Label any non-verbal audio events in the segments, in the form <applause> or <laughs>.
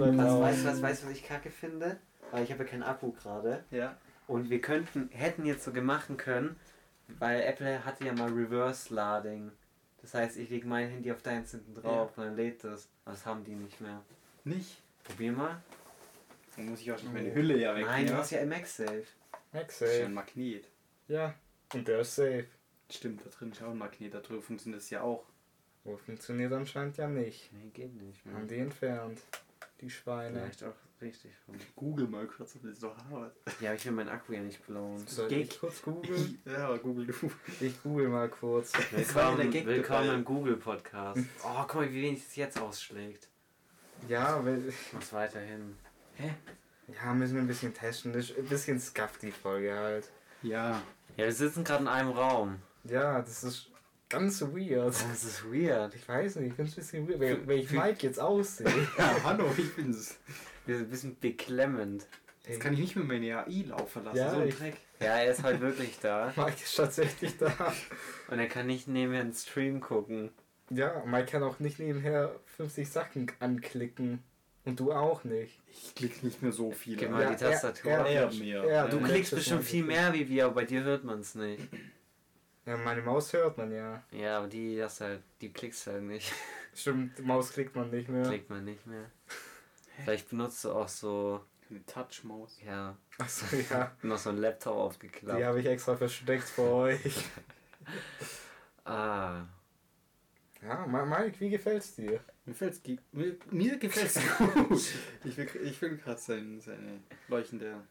Was, Bauen. weißt du, was, weißt, du, was ich kacke finde? Weil ich habe ja keinen Akku gerade. Ja. Und wir könnten, hätten jetzt so gemacht können, weil Apple hatte ja mal Reverse Lading. Das heißt, ich lege mein Handy auf deins hinten drauf und dann lädt das. Aber Das haben die nicht mehr. Nicht? Probier mal. Dann muss ich auch schon meine Hülle ja weg. Nein, du hast ja MagSafe. Das ist ja ein MagSafe. Magnet. Ja. Und der ist safe. Stimmt, da drin ist auch ein Magnet. Da drüben funktioniert das ja auch. Wo funktioniert anscheinend ja nicht. Nee, geht nicht mehr. Haben die entfernt. Die Schweine. Vielleicht auch richtig rum. Google mal kurz, ob das doch Harvard. Ja, aber ich will meinen Akku ja nicht blowen. Soll Gag. ich kurz googeln? <laughs> Ja, aber Google du. Ich google mal kurz. <laughs> Willkommen, Gag willkommen im Google-Podcast. <laughs> Oh, guck mal, wie wenig es jetzt ausschlägt. Ja, weil, Ich muss weiterhin. Hä? ja, müssen wir ein bisschen testen. Das ist ein bisschen scuff die Folge halt. Ja. Ja, wir sitzen gerade in einem Raum. Ja, das ist ganz weird. Das ist weird. Ich weiß nicht, ich finde es ein bisschen weird, wenn, wenn ich Mike jetzt aussehe. <laughs> Ja, hallo, ich bin's. Wir sind ein bisschen beklemmend. Jetzt kann ich nicht mehr meine AI laufen lassen. Ja, so ein Dreck. Ja, er ist halt wirklich da. <laughs> Mike ist tatsächlich da. Und er kann nicht nebenher einen Stream gucken. Ja, Mike kann auch nicht nebenher 50 Sachen anklicken. Und du auch nicht. Ich klick nicht mehr so viel. An. mal Ja, die Tastatur. er- er mehr. Ja, du klickst bestimmt viel mehr wie wir, aber bei dir hört man es nicht. Ja, meine Maus hört man ja. Ja, aber die, das halt, die klickst halt nicht. <laughs> Stimmt, Maus klickt man nicht mehr. Klickt man nicht mehr. <laughs> Vielleicht benutzt du auch so, Eine Touch-Maus. ja, Achso, ja. <laughs> noch so einen Laptop Die aufgeklappt. habe ich extra versteckt für euch. Ah, Ja, Mike, wie gefällt's dir? Mir, fällt's, ge- mir, mir gefällt's gut. Ich will, ich will gerade sein, seine leuchtende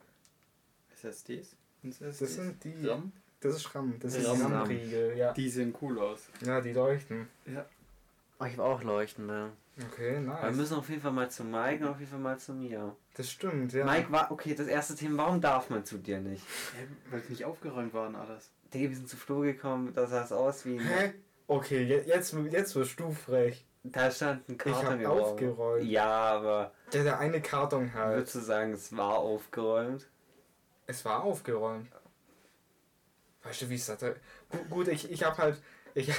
SSDs. Sind Das sind die. RAM? Das ist RAM, das ist RAM. die RAM-Riegel, ja. Die sehen cool aus. Ja, die leuchten. Ja. oh, ich habe auch leuchtende. Okay, Wir nice. müssen auf jeden Fall mal zu Mike und auf jeden Fall mal zu mir. Das stimmt, ja. Mike war, okay, das erste Thema, warum darf man zu dir nicht? Weil es nicht aufgeräumt waren alles. Digga, wir sind zu Flo gekommen, da sah es aus wie Hä? Okay, je- jetzt, jetzt wirst du frech. da stand ein Ich Karton hab im Raum. aufgeräumt. Ja, aber Ja, der eine Karton halt. würdest du sagen, es war aufgeräumt? Es war aufgeräumt. Weißt du, wie es hatte? Gut, ich, ich hab halt. Ich,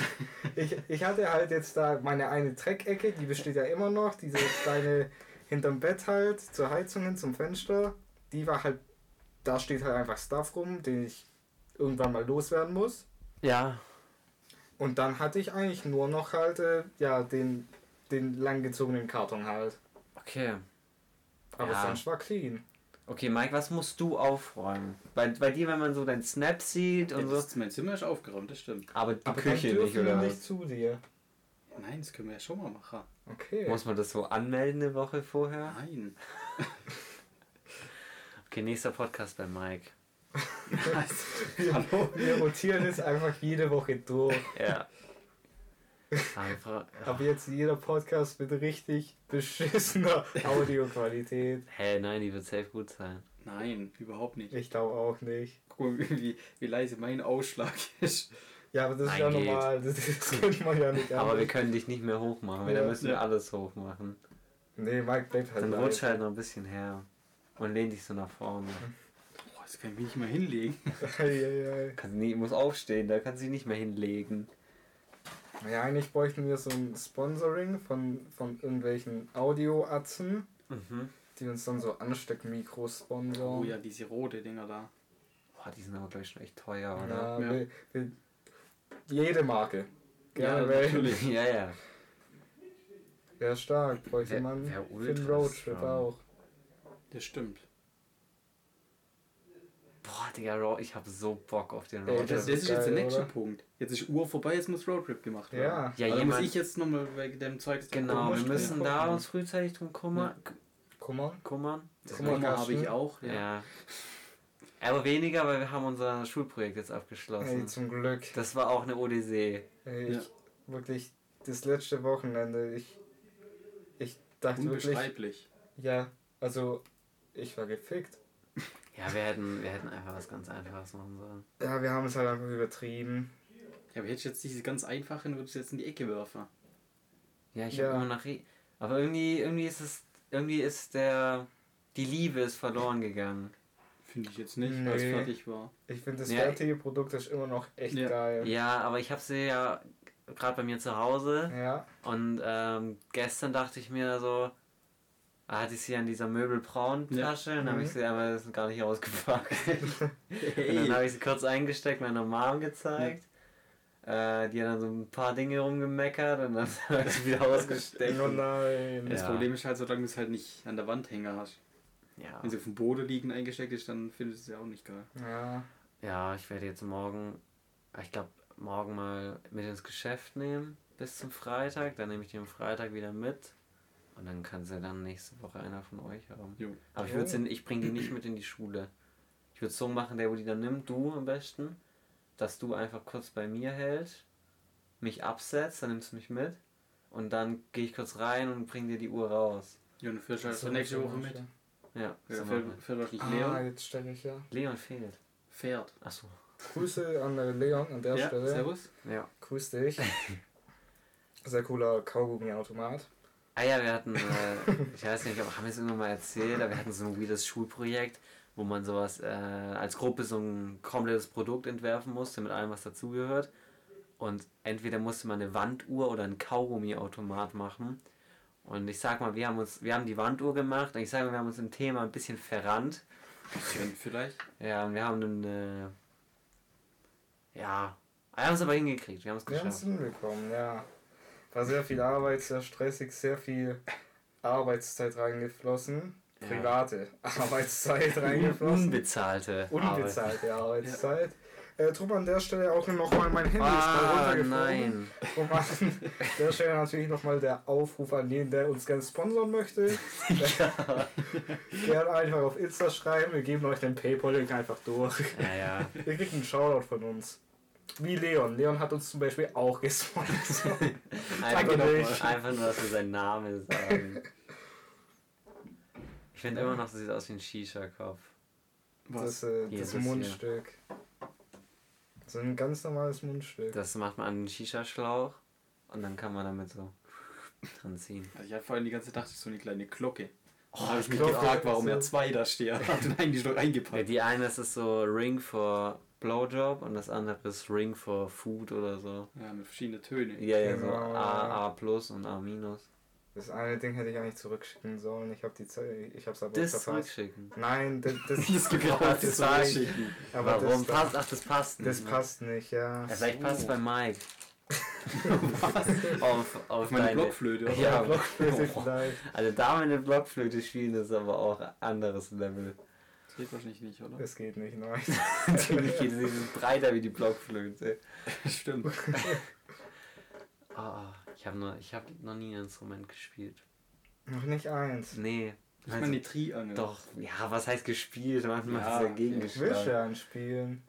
ich, ich hatte halt jetzt da meine eine Dreckecke, die besteht ja immer noch, diese kleine hinterm Bett halt, zur Heizung hin, zum Fenster. Die war halt, da steht halt einfach Stuff rum, den ich irgendwann mal loswerden muss. Ja. Und dann hatte ich eigentlich nur noch halt, äh, ja, den, den langgezogenen Karton halt. Okay. Aber Ja. sonst war clean. Okay, Mike, was musst du aufräumen? Bei, bei dir, wenn man so deinen Snap sieht Ja, und so. das, mein Zimmer ist aufgeräumt, das stimmt. Aber die Aber Küche nicht, wir oder nicht was? zu dir. Nein, das können wir ja schon mal machen. Okay. Muss man das so anmelden eine Woche vorher? Nein. <laughs> Okay, nächster Podcast bei Mike. <laughs> Hallo? Wir rotieren es einfach jede Woche durch. Ja. Einfach. Aber jetzt jeder Podcast mit richtig beschissener <laughs> Audioqualität. Hä, nein, die wird safe gut sein. Nein, überhaupt nicht. Ich glaube auch nicht. Guck mal, wie, wie leise mein Ausschlag ist. Ja, aber das ist Nein, ja geht. normal. Das, das kennt man ja nicht. Aber wir anders. können dich nicht mehr hochmachen, weil Ja. dann müssen wir alles hochmachen. Nee, Mike bleibt halt Dann rutsch halt noch ein bisschen her. Und lehn dich so nach vorne. Boah, das kann ich mich nicht mal hinlegen. <laughs> Eieiei. Kannst nie, muss aufstehen, da kannst du dich nicht mehr hinlegen. Ja, eigentlich bräuchten wir so ein Sponsoring von, von irgendwelchen Audioatzen, Mhm. die uns dann so Ansteckmikros sponsoren. Oh ja, diese rote Dinger da. Boah, die sind aber gleich schon echt teuer, oder? Ja, Ja. will- will- jede Marke. Gerne Ja, natürlich. <laughs> ja, ja. Ja, stark. Bräuchte Wer- man wer für den Roadtrip schon? auch. Das stimmt. Boah, Digga, ich hab so Bock auf den Ey, Roadtrip. Das, ist das ist jetzt der geil, nächste oder? Punkt. Jetzt ist Uhr vorbei, jetzt muss Roadtrip gemacht werden. Ja. Ja, da muss ich jetzt nochmal wegen dem Zeug. Genau, wir müssen da uns frühzeitig drum kümmern. Kummer. Kummern. Kummer- Kummer habe ich auch. Ja. Ja. Aber weniger, weil wir haben unser Schulprojekt jetzt abgeschlossen. Ey, zum Glück. Das war auch eine Odyssee. Ey, Ja. ich, wirklich, das letzte Wochenende, ich, ich dachte wirklich, Unbeschreiblich. ja, also, ich war gefickt. Ja, wir hätten, wir hätten einfach was ganz Einfaches machen sollen. Ja, wir haben es halt einfach übertrieben. Ja, aber hätte ich jetzt diese ganz einfachen, würde ich jetzt in die Ecke werfen. Ja, ich Ja. habe immer nach. Re Aber irgendwie, irgendwie ist es. Irgendwie ist der. Die Liebe ist verloren gegangen. Finde ich jetzt nicht, Nee. weil es fertig war. Ich finde, das Ja, fertige Produkt ist immer noch echt Ja. geil. Ja, aber ich habe sie ja gerade bei mir zu Hause. Ja, Und ähm, gestern dachte ich mir so. Ah, hatte ich sie an dieser Möbelbraun-Tasche und dann habe ich sie aber das ist gar nicht ausgepackt. <laughs> und dann habe ich sie kurz eingesteckt, meiner Mom gezeigt. Äh, die hat dann so ein paar Dinge rumgemeckert und dann <laughs> ich sie wieder ausgesteckt. Oh nein. Das Ja. Problem ist halt, solange du es halt nicht an der Wand hängen hast. Ja. Wenn sie auf dem Boden liegen eingesteckt ist, dann findest du es ja auch nicht geil. Ja. ja, ich werde jetzt morgen, ich glaube, morgen mal mit ins Geschäft nehmen bis zum Freitag. Dann nehme ich die am Freitag wieder mit. Und dann kann sie dann nächste Woche einer von euch haben. Jo. Aber ich würde ich bringe die nicht mit in die Schule. Ich würde so machen, der wo die dann nimmt, du am besten, dass du einfach kurz bei mir hältst, mich absetzt, dann nimmst du mich mit und dann gehe ich kurz rein und bring dir die Uhr raus. Ja, und fährst halt So für nächste Woche mit. Ja, Ja, fährt wahrscheinlich Ah, Leon. jetzt stelle ich ja. Leon fehlt. Fährt. Achso. Grüße an äh, Leon an der Ja, Stelle. servus. Ja. Grüß dich. <laughs> Sehr cooler Kaugummi-Automat. Ah ja, wir hatten, äh, ich weiß nicht, ob haben wir es irgendwann mal erzählt, aber wir hatten so ein weirdes Schulprojekt, wo man sowas äh, als Gruppe so ein komplettes Produkt entwerfen musste mit allem, was dazugehört. Und entweder musste man eine Wanduhr oder einen Kaugummi-Automat machen. Und ich sag mal, wir haben uns, wir haben die Wanduhr gemacht und ich sage mal, wir haben uns im Thema ein bisschen verrannt. Schön, vielleicht. Ja, und wir haben dann, äh, ja, wir haben es aber hingekriegt, wir haben es Wir haben es geschafft. hinbekommen, ja. War sehr viel Arbeit, sehr stressig, sehr viel Arbeitszeit reingeflossen. Ja. Private <laughs> Arbeitszeit reingeflossen. Unbezahlte Arbeit. Unbezahlte Arbeitszeit. Äh, drum an der Stelle auch nochmal mein Handy ist mal Ah, nein. Und an <laughs> der Stelle natürlich nochmal der Aufruf an jeden, der uns gerne sponsern möchte. <laughs> Gerne einfach auf Insta schreiben, wir geben euch den Paypal-Link einfach durch. Ja, ja. Ihr kriegt einen Shoutout von uns. Wie Leon. Leon hat uns zum Beispiel auch gesponsert. Einfach, Danke nur, einfach nur, dass wir seinen Namen sagen. Ich finde immer noch, das sieht aus wie ein Shisha-Kopf. Das, äh, das das hier. Mundstück. So ein ganz normales Mundstück. Das macht man an den Shisha-Schlauch und dann kann man damit so dran ziehen. Also ich hatte vorhin die ganze Nacht so eine kleine Glocke. Oh, da habe ich mich Glocke, gefragt, warum so- er zwei da steht. <laughs> Hat ihn eigentlich noch Ja, eingepackt. die eine das ist so Ring for Blowjob und das andere ist Ring for Food oder so. Ja, mit verschiedenen Tönen. Ja, ja, so Genau. A, A plus und A minus. Das eine Ding hätte ich eigentlich zurückschicken sollen. Ich habe die Zeit, ich habe es aber Das verpasst. zurückschicken. Nein, das, <laughs> das, Das gebraucht das, das das, schicken. aber Warum? das, passt, ach, das passt das nicht. passt nicht, ja. Ja, vielleicht passt es bei Mike. <laughs> auf, auf, meine deine, Blockflöte, oder? Ja, Blockflöte Oh. vielleicht. <laughs> Also da der Blockflöte spielen ist aber auch ein anderes Level. Das geht wahrscheinlich nicht, oder? Das geht nicht, nein. Natürlich geht es nicht breiter wie die Blockflöte. Stimmt. Ich habe noch, ich hab noch nie ein Instrument gespielt. Noch nicht eins. Nee. Ich meine die Triangel. Doch, ja, was heißt gespielt? Manchmal Ja, ist dagegen okay. Ich will ein spielen.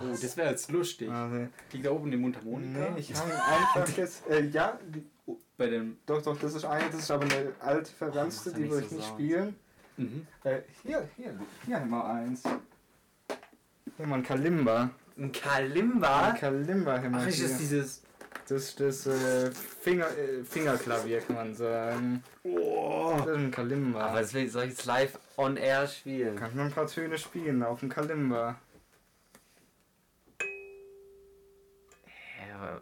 Oh, das wäre jetzt lustig. Also, Liegt da oben die Mundharmonika? nee, ich habe einfach jetzt. <laughs> Äh, ja, die, Bei dem. doch, doch, das ist eine, das ist aber eine alte verranzte, da die nicht würde ich so nicht Sound. spielen. Mhm. Äh, hier, hier, hier haben wir eins. Hier mal ein Kalimba. Ein Kalimba? Ein Kalimba haben wir Ach, ist hier. das dieses. Das ist das äh, Finger, äh, Fingerklavier, kann man sagen. Oh. Das ist ein Kalimba. Aber soll ich jetzt live on air spielen? Kann man ein paar Töne spielen auf dem Kalimba.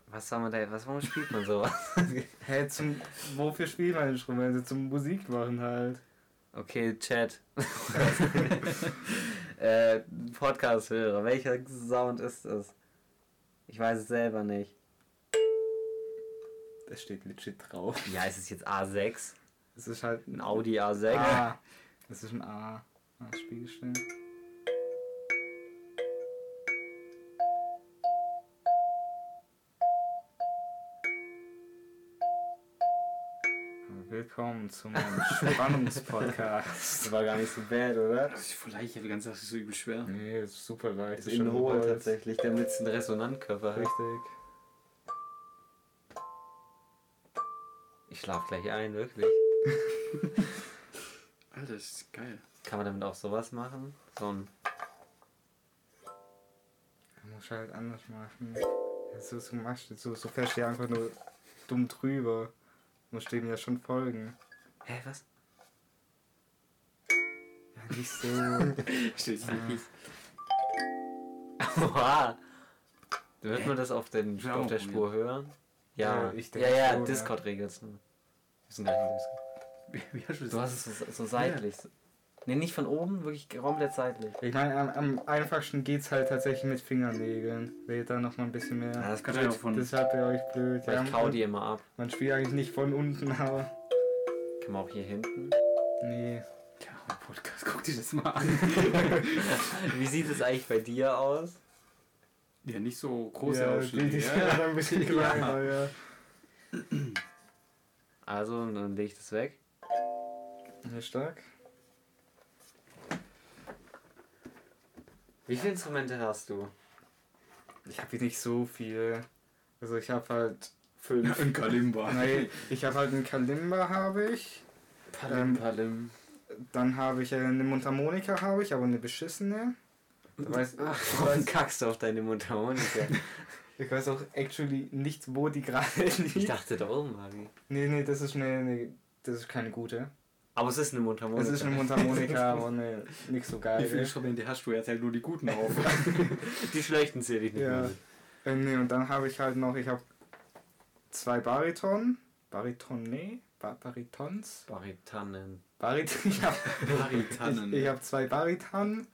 Was soll man da, was, warum spielt man sowas? <laughs> Hä, zum, wofür spielt man Instrumente? Zum Musik machen halt. Okay, Chat. <laughs> äh, Podcast-Hörer, welcher Sound ist das? Ich weiß es selber nicht. Das steht legit drauf. Ja, ist es jetzt A6? Es ist halt Ein Audi A6? A. Es ist ein A. Ah, Spiegelstellen. Willkommen zum <laughs> Spannungspodcast. Das war gar nicht so bad, oder? Das ist voll leicht, ich habe die ganze Sache so übel schwer. Nee, ist super leicht. Das ist in Hohl tatsächlich, damit es einen Resonantkörper hat. Richtig. Ich schlaf gleich ein, wirklich. <laughs> Alter, das ist geil. Kann man damit auch sowas machen? So ein. Man muss halt anders machen. Ja, so, so machst du, so, so fährst du ja einfach nur dumm drüber. Musst dem ja schon folgen. Hä, was? Ja, nicht so. <laughs> Steht nicht. Oha! Wird man das auf, den, auf der. Spur hören? Ja, Ja, ich ja, denke ja, ja. Discord regelt es nur. Wir sind gleich im Discord. Du hast es so, so seitlich. Ne, nicht von oben, wirklich komplett seitlich. Ich meine, am, am einfachsten geht's halt tatsächlich mit Fingernägeln. Wählt da noch mal ein bisschen mehr. Ja, das kann ja auch von- Deshalb wäre euch blöd. Ja, ich kau die immer ab. man spielt eigentlich nicht von unten, aber. Kann man auch hier hinten. Nee. Ja, Podcast, guck dir das mal an. <laughs> <laughs> Wie sieht es eigentlich bei dir aus? Ja, nicht so große ja, die ja. sind ja. ein bisschen <laughs> Ja. kleiner, ja. Also, dann lege ich das weg. Sehr stark. Wie viele Instrumente hast du? Ich habe hier nicht so viel. Also ich habe halt fünf. Ein Kalimba. <laughs> Nein, ich habe halt einen Kalimba habe ich. Ähm, Palim. Dann habe ich eine Mundharmonika habe ich, aber eine beschissene. Du weißt, Ach, <laughs> ich, warum weiß, kackst du auf deine Mundharmonika? <laughs> ich weiß auch actually nicht, wo die gerade liegt. Ich dachte da oben war die. Nee, nee, das ist eine, eine das ist keine gute. Aber es ist eine Mundharmonika. Es ist eine Mundharmonika, <laughs> aber eine, nicht so Wie geil. viele Instrumente hast du? Erzähl nur die guten auf. Die schlechten zähle ich nicht Ja. mehr. Äh, nee, und dann habe ich halt noch, ich habe zwei Bariton. Bariton, nee, ba Baritons. Baritanen. Barit ich habe Baritanen. ich, ich hab zwei Bariton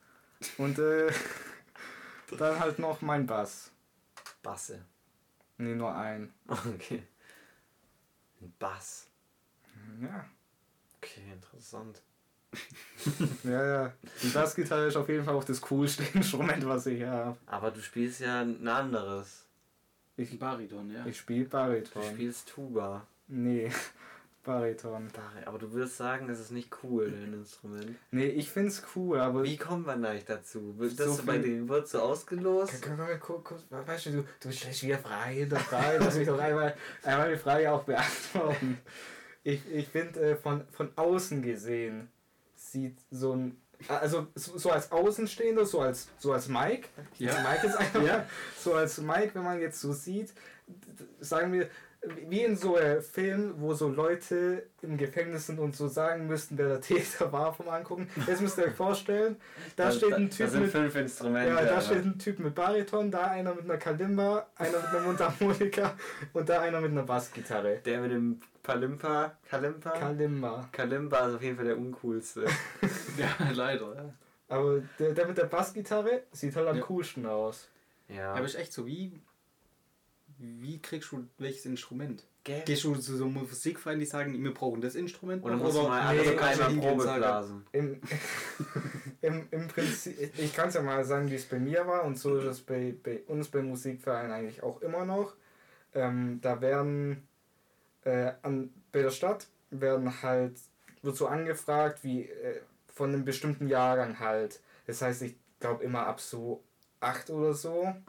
und äh, <laughs> dann halt noch mein Bass. Basse. Nee, nur ein. Okay. Ein Bass. Ja. Okay, interessant. <laughs> Ja, ja. Die Bassgitarre ist auf jeden Fall auch das coolste <laughs> Instrument, was ich habe. Aber du spielst ja ein anderes. Ich, Bariton, ja. ich spiele Du Bariton. spielst Tuba. Nee, Bariton. Bari- Aber du würdest sagen, es ist nicht cool, dein <laughs> Instrument. Nee, ich find's cool, aber. Wie kommt man eigentlich dazu? Wird So das so bei viel- den wird so ausgelost? Können wir mal kurz, weißt du, du, stellst wieder Frage hinter Frage, lass mich doch einmal, einmal die Frage auch beantworten. Ich, ich finde, äh, von, von außen gesehen sieht so ein, also so, so als Außenstehender, so als, so als Mike, Ja. Mike ist <laughs> einfach, Ja. so als Mike, wenn man jetzt so sieht, sagen wir, wie in so einem Film, wo so Leute im Gefängnis sind und so sagen müssten, wer der Täter war vom Angucken. Jetzt müsst ihr euch vorstellen, da steht ein Typ sind mit fünf Instrumente. ja, da aber- steht ein Typ mit Bariton, da einer mit einer Kalimba, einer mit einer Mundharmonika und da einer mit einer Bassgitarre. Der mit dem Palimpa, Kalimpa? Kalimba. Kalimba ist auf jeden Fall der uncoolste. <laughs> Ja, leider. Ja. Aber der, der mit der Bassgitarre sieht halt am Ja. coolsten aus. Ja. Aber ist echt so, wie. Wie kriegst du welches Instrument? Gell? Gehst du zu so Musikvereinen, die sagen, wir brauchen das Instrument? Oder musst du mal nee, alle kannst einmal Probe blasen? Im, <laughs> im, im Prinzip, ich kann es ja mal sagen, wie es bei mir war und so ist es bei, bei uns beim Musikverein eigentlich auch immer noch. Ähm, da werden äh, an, bei der Stadt werden halt, wird so angefragt, wie äh, von einem bestimmten Jahrgang halt. Das heißt, ich glaube immer ab so acht oder so. <laughs>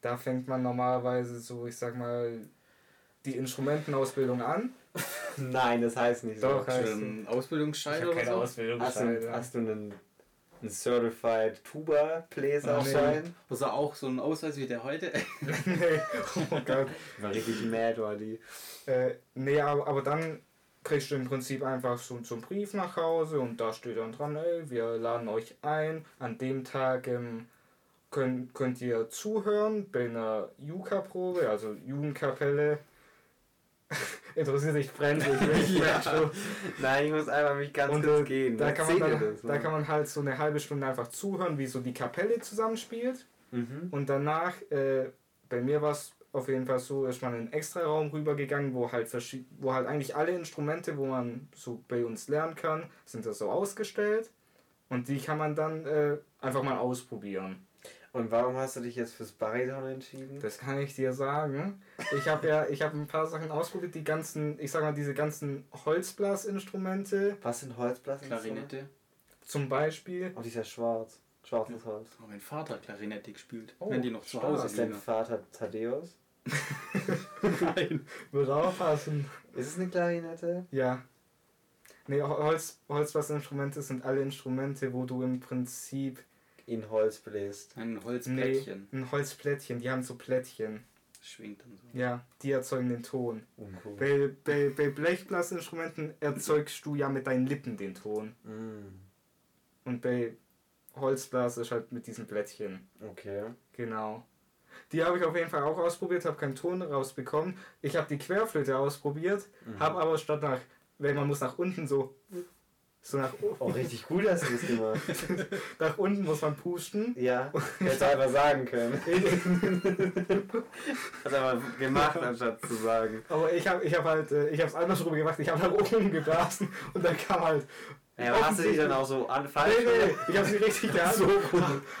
Da fängt man normalerweise so, ich sag mal, die Instrumentenausbildung an. <laughs> Nein, das heißt nicht Doch, so. heißt Hast du einen Ausbildungsschein oder so? Ausbildung. Hast du, hast du einen, einen Certified Tuba Bläser Schein? Also auch so ein Ausweis wie der heute? <laughs> nee, oh Gott. War richtig mad, war die. Äh, nee, aber, aber dann kriegst du im Prinzip einfach so, so einen Brief nach Hause und da steht dann dran, ey, wir laden euch ein. An dem Tag ähm, könnt, könnt ihr zuhören bei einer Juka-Probe, also Jugendkapelle. <laughs> Interessiert dich brennend, <laughs> schon. Nein, ich muss einfach mich ganz Und kurz äh, gehen. da, kann man dann, das, da kann man halt so eine halbe Stunde einfach zuhören, wie so die Kapelle zusammenspielt. Mhm. Und danach, äh, bei mir war es auf jeden Fall so, ist man in einen Extra-Raum rübergegangen, wo halt, wo halt eigentlich alle Instrumente, wo man so bei uns lernen kann, sind da so ausgestellt. Und die kann man dann äh, einfach mal ausprobieren. Und warum hast du dich jetzt fürs Bariton entschieden? Das kann ich dir sagen. Ich habe ja, ich habe ein paar Sachen ausprobiert, die ganzen, ich sag mal, diese ganzen Holzblasinstrumente, Was sind Holzblasen? Klarinette. zum Beispiel. Oh, die ist ja schwarz. Schwarzes Holz. Oh, mein Vater hat Klarinette gespielt. Oh, wenn die noch zu. Hause Ist dein liegen. Vater Thaddeus? <laughs> <laughs> Nein. Würde aufpassen. Ist es eine Klarinette? Ja. Nee, Holz, Holzblasinstrumente sind alle Instrumente, wo du im Prinzip In Holz bläst. Ein Nee, Holzplättchen. ein Holzplättchen, die haben so Plättchen. Das schwingt dann so. Ja, die erzeugen den Ton. Uncool. Bei, bei, bei Blechblasinstrumenten erzeugst du ja mit deinen Lippen den Ton. Mm, Und bei Holzblas ist halt mit diesen Plättchen. okay. Genau. Die habe ich auf jeden Fall auch ausprobiert, habe keinen Ton rausbekommen. Ich habe die Querflöte ausprobiert, Mhm. habe aber statt nach weil man muss nach unten so, so nach, Oh, richtig gut hast du das gemacht. <laughs> nach unten muss man pusten. Ja, hätte einfach sagen können. <laughs> Hat aber gemacht, anstatt zu sagen. Aber ich habe ich hab halt, äh, ich habe es andersrum gemacht, ich habe nach oben geblasen und dann kam halt, Ja, aber hast du dich dann auch so an falsch nee, nee, ich habe sie richtig <laughs> gehalten, So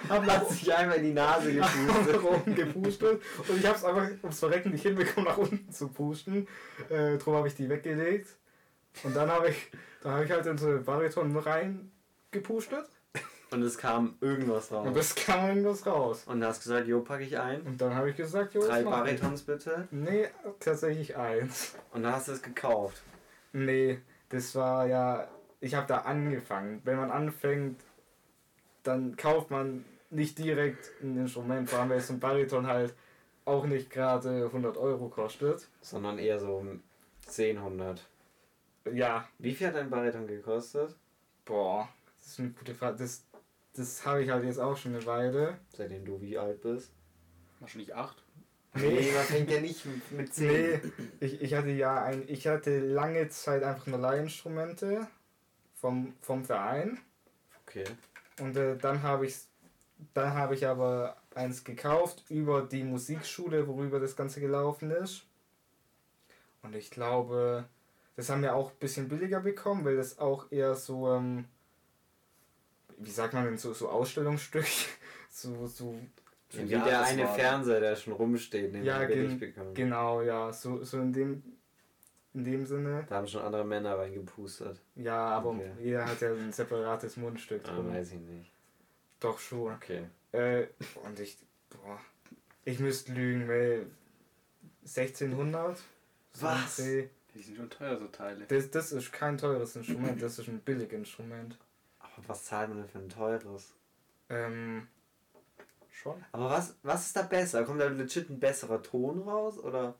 hab nach, Hat sich einmal in die Nase nach gepustet. oben gepustet und ich habe es einfach ums Verrecken nicht hinbekommen, nach unten zu pusten. Äh, drum habe ich die weggelegt und dann habe ich, dann habe ich halt in so eine Bariton rein gepustet Und es kam irgendwas raus. und das kam irgendwas raus. Und du hast gesagt, jo, packe ich ein. Und dann habe ich gesagt, jo, Drei. Baritons bitte. Nee, tatsächlich eins. Und dann hast du es gekauft. Nee, das war ja, ich habe da angefangen. Wenn man anfängt, dann kauft man nicht direkt ein Instrument, vor allem weil so ein Bariton halt auch nicht gerade 100 Euro kostet. Sondern eher so um 10, 100. Ja, Wie viel hat dein Bariton gekostet? boah, das ist eine gute Frage. Das, das habe ich halt jetzt auch schon eine Weile. Seitdem du wie alt bist? Wahrscheinlich acht. Nee. man fängt ja nicht mit 10. Nee, ich, ich hatte ja ein, ich hatte lange Zeit einfach nur Leihinstrumente vom, vom Verein. Okay. Und äh, dann habe ich dann habe ich aber eins gekauft über die Musikschule, worüber das Ganze gelaufen ist. Und ich glaube, das haben wir auch ein bisschen billiger bekommen, weil das auch eher so, ähm, wie sagt man denn, so, so Ausstellungsstück, <laughs> so, so, Ja, wie Ja, der eine war- Fernseher, der schon rumsteht, den Ja, gen- nicht bekommen. genau, ja, so, so in dem, in dem Sinne. Da haben schon andere Männer reingepustet. Ja, aber Okay. jeder hat ja ein separates Mundstück <laughs> Ah, drin. weiß ich nicht. Doch schon. Okay. Äh, und ich, boah, ich müsste lügen, weil 1600? so ein Was? Dreh. Die sind schon teuer, so Teile. Das, das ist kein teures Instrument, das ist ein Billiginstrument. Aber was zahlt man denn für ein teures? Ähm, schon. Aber was, was ist da besser? Kommt da legit ein besserer Ton raus? Oder?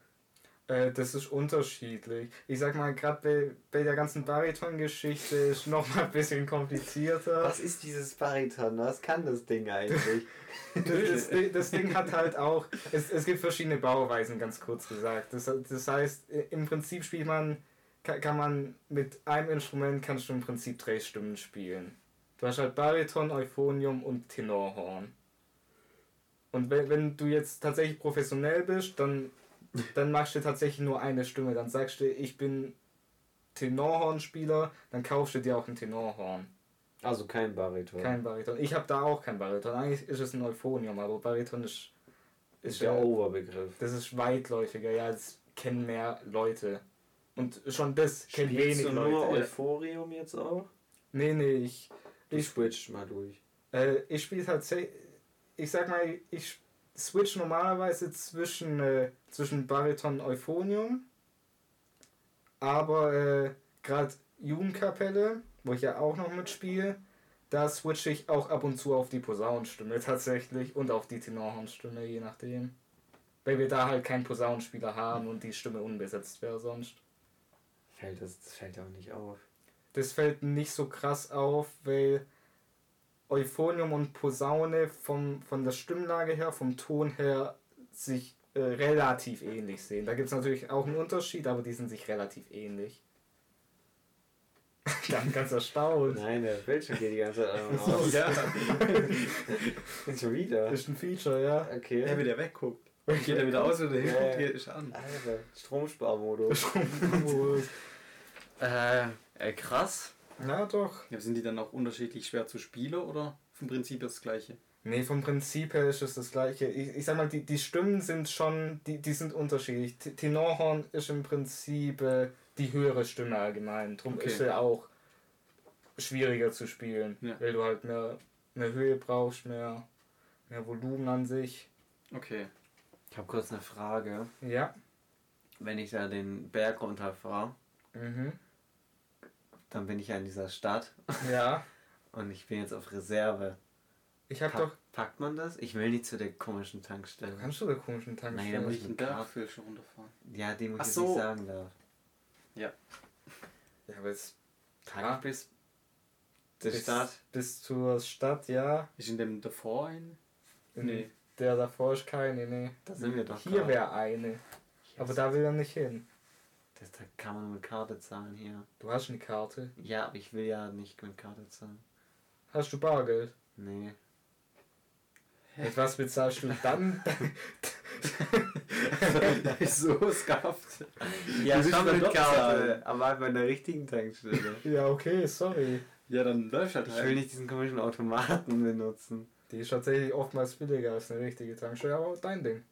Äh, das ist unterschiedlich. Ich sag mal, gerade bei, bei der ganzen Bariton-Geschichte ist noch mal ein bisschen komplizierter. Was ist dieses Bariton? Was kann das Ding eigentlich? <laughs> Das, das, das Ding hat halt auch, es, es gibt verschiedene Bauweisen, ganz kurz gesagt. Das, das heißt, im Prinzip spielt man, kann, kann man mit einem Instrument kannst du im Prinzip drei Stimmen spielen. Du hast halt Bariton, Euphonium und Tenorhorn. Und wenn, wenn du jetzt tatsächlich professionell bist, dann, dann machst du tatsächlich nur eine Stimme. Dann sagst du, ich bin Tenorhornspieler, dann kaufst du dir auch ein Tenorhorn. Also kein Bariton. Kein Bariton. Ich habe da auch kein Bariton. Eigentlich ist es ein Euphonium, aber Bariton ist, ist der ja, Oberbegriff. das ist weitläufiger. Ja, das kennen mehr Leute. Und schon das kennen wenig du nur Leute. Euphorium jetzt auch? Nee, nee, ich, Du Ich- switcht mal durch. äh, ich spiele tatsächlich, ich sag mal, ich switch normalerweise zwischen, äh, zwischen Bariton und Euphonium. Aber äh, gerade Jugendkapelle, wo ich ja auch noch mitspiele, da switche ich auch ab und zu auf die Posaunenstimme tatsächlich und auf die Tenorhornstimme, je nachdem. Weil wir da halt keinen Posaunenspieler haben und die Stimme unbesetzt wäre sonst. Fällt das, das fällt auch nicht auf. Das fällt nicht so krass auf, weil Euphonium und Posaune vom, von der Stimmlage her, vom Ton her, sich äh, relativ ähnlich sehen. Da gibt es natürlich auch einen Unterschied, aber die sind sich relativ ähnlich. <laughs> Dann ganz erstaunt. Nein, der Bildschirm geht die ganze Zeit <laughs> und So, aus. Ja. <laughs> Schon wieder. Ist ein Feature, ja. Okay. Ja, wie der wegguckt. Geht er wieder aus, Ja, hinguckt, ja. geht ist an. Alter, Stromsparmodus. Modus. äh, äh, krass. Na doch. Ja, sind die dann auch unterschiedlich schwer zu spielen oder vom Prinzip das gleiche? Nee, vom Prinzip her ist es das gleiche. Ich, ich sag mal, die, die Stimmen sind schon, die, die sind unterschiedlich. Tenorhorn ist im Prinzip äh, die höhere Stimme allgemein. Drum Okay. ist er auch schwieriger zu spielen. Ja. Weil du halt mehr, mehr Höhe brauchst, mehr, mehr Volumen an sich. Okay. Ich habe kurz eine Frage. Ja. Wenn ich da den Berg runterfahre, Mhm. Dann bin ich ja in dieser Stadt Ja. <laughs> und ich bin jetzt auf Reserve. Ich hab Pack, doch. Packt man das? Ich will nicht zu der komischen Tankstelle. Kannst du da komischen Nein, da muss ich Welchen mit Karte- Berg willst du runterfahren? Ja, den muss Ach ich so. nicht sagen darf. Ja, aber jetzt Tag Ja. bis der bis, Stadt. bis zur Stadt, ja. Ist in dem davor ein? In Nee. Der davor ist keine, nee. Da sind wir doch. Hier wäre eine. Hier Aber da will er nicht hin. Das, da kann man nur mit Karte zahlen hier. Du hast eine Karte. Ja, aber ich will ja nicht mit Karte zahlen. Hast du Bargeld? Nee. Mit was bezahlst du dann? <laughs> so skafft. Ja, schon dann mit Karte, aber einfach in der richtigen Tankstelle. <laughs> ja, okay, sorry. Ja, dann läuft halt Ich halt. will nicht diesen komischen Automaten benutzen. Die ist tatsächlich oftmals billiger als eine richtige Tankstelle, aber dein Ding.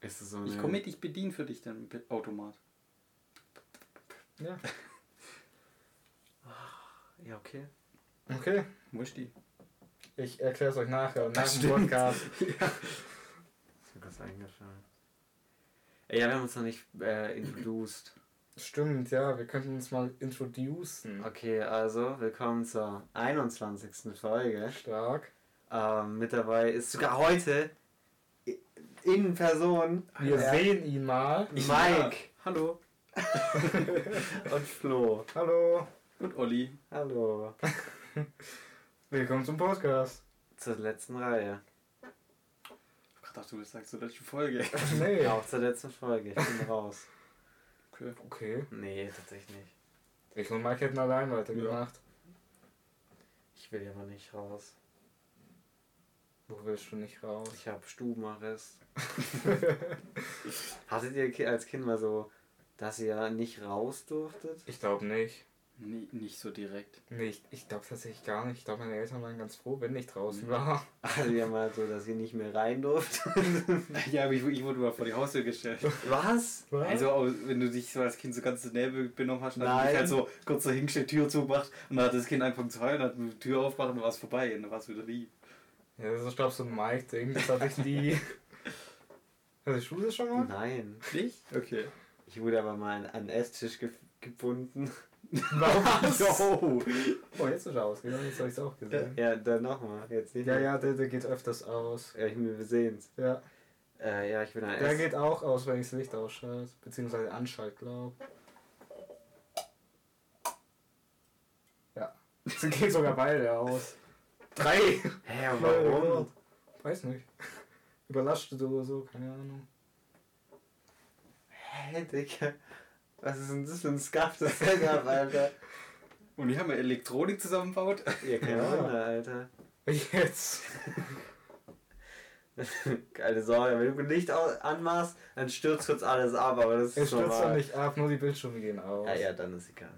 Ist das so Ich eine- komme mit, ich bediene für dich den Automat. Ja. Ja, okay. Okay, Wo ist die? ich erkläre es euch nachher, nach dem. Podcast. <laughs> Ist mir kurz eingefallen. Ey, ja, wir haben uns noch nicht äh, introduced. Stimmt, ja, wir könnten uns mal introducen. Okay, also willkommen zur 21. Folge. Stark. Ähm, mit dabei ist sogar heute in Person Wir äh, sehen ihn mal. Mike Ja, hallo. <laughs> und Flo. Hallo. Und Olli. Hallo. <laughs> Willkommen zum Podcast. Zur letzten Reihe. Ich dachte, du sagst zur letzten Folge. <laughs> Nee. Ja, auch zur letzten Folge. Ich bin raus. Okay. Okay. Nee, tatsächlich nicht. Ich und Mike hätten allein weitergemacht. Ich will aber nicht raus. Wo willst du nicht raus? Ich habe Stubenarrest. Hattet ihr als Kind mal so, dass ihr nicht raus durftet? Ich glaube nicht. Nee, nicht so direkt. Nee, ich, ich glaube tatsächlich gar nicht. Ich glaube, meine Eltern waren ganz froh, wenn ich draußen Mhm. war. <laughs> Hattet ihr mal so, dass ihr nicht mehr rein durftet? <laughs> Ja, aber ich, ich wurde mal vor die Haustür gestellt. Was? Also, au- wenn du dich so als Kind so ganz daneben benommen hast, dann hast du halt so kurz so hingestellt, Tür zugemacht und dann hat das Kind angefangen zu heulen, hat die Tür aufgemacht und dann war es vorbei und dann war es wieder lieb. Ja, das ist, glaube ich, so ein Mike-Ding. Das hatte ich nie. <laughs> Hattest du das schon mal? Nein. Nicht? Okay. Ich wurde aber mal an einen Esstisch ge gebunden. <laughs> Was? <laughs> Jo! Oh, jetzt ist er ausgegangen. Jetzt habe ich es auch gesehen. Ja, dann nochmal. Jetzt nicht. Ja, mehr. ja, der, der geht öfters aus. Ja, ich, wir sehen's. Ja, Äh, ja, ich bin ein der Ess geht auch aus, wenn ich das Licht ausschalte. Beziehungsweise anschalte, glaube Ja. <laughs> Sie gehen sogar beide aus. Drei! Hä, warum? Weiß nicht. Überlastet oder so, keine Ahnung. Hä, Digga? Was ist denn das für ein Scuff, das Setup, <laughs> Alter? Und die haben ja Elektronik zusammengebaut. <laughs> Ja, keine Ja. Wunder, Alter. Jetzt. <laughs> Keine Sorge, wenn du Licht anmachst, dann stürzt kurz alles ab, aber das Es ist stürzt normal. nicht ab, nur die Bildschirme gehen aus. Ja, ja, dann ist egal.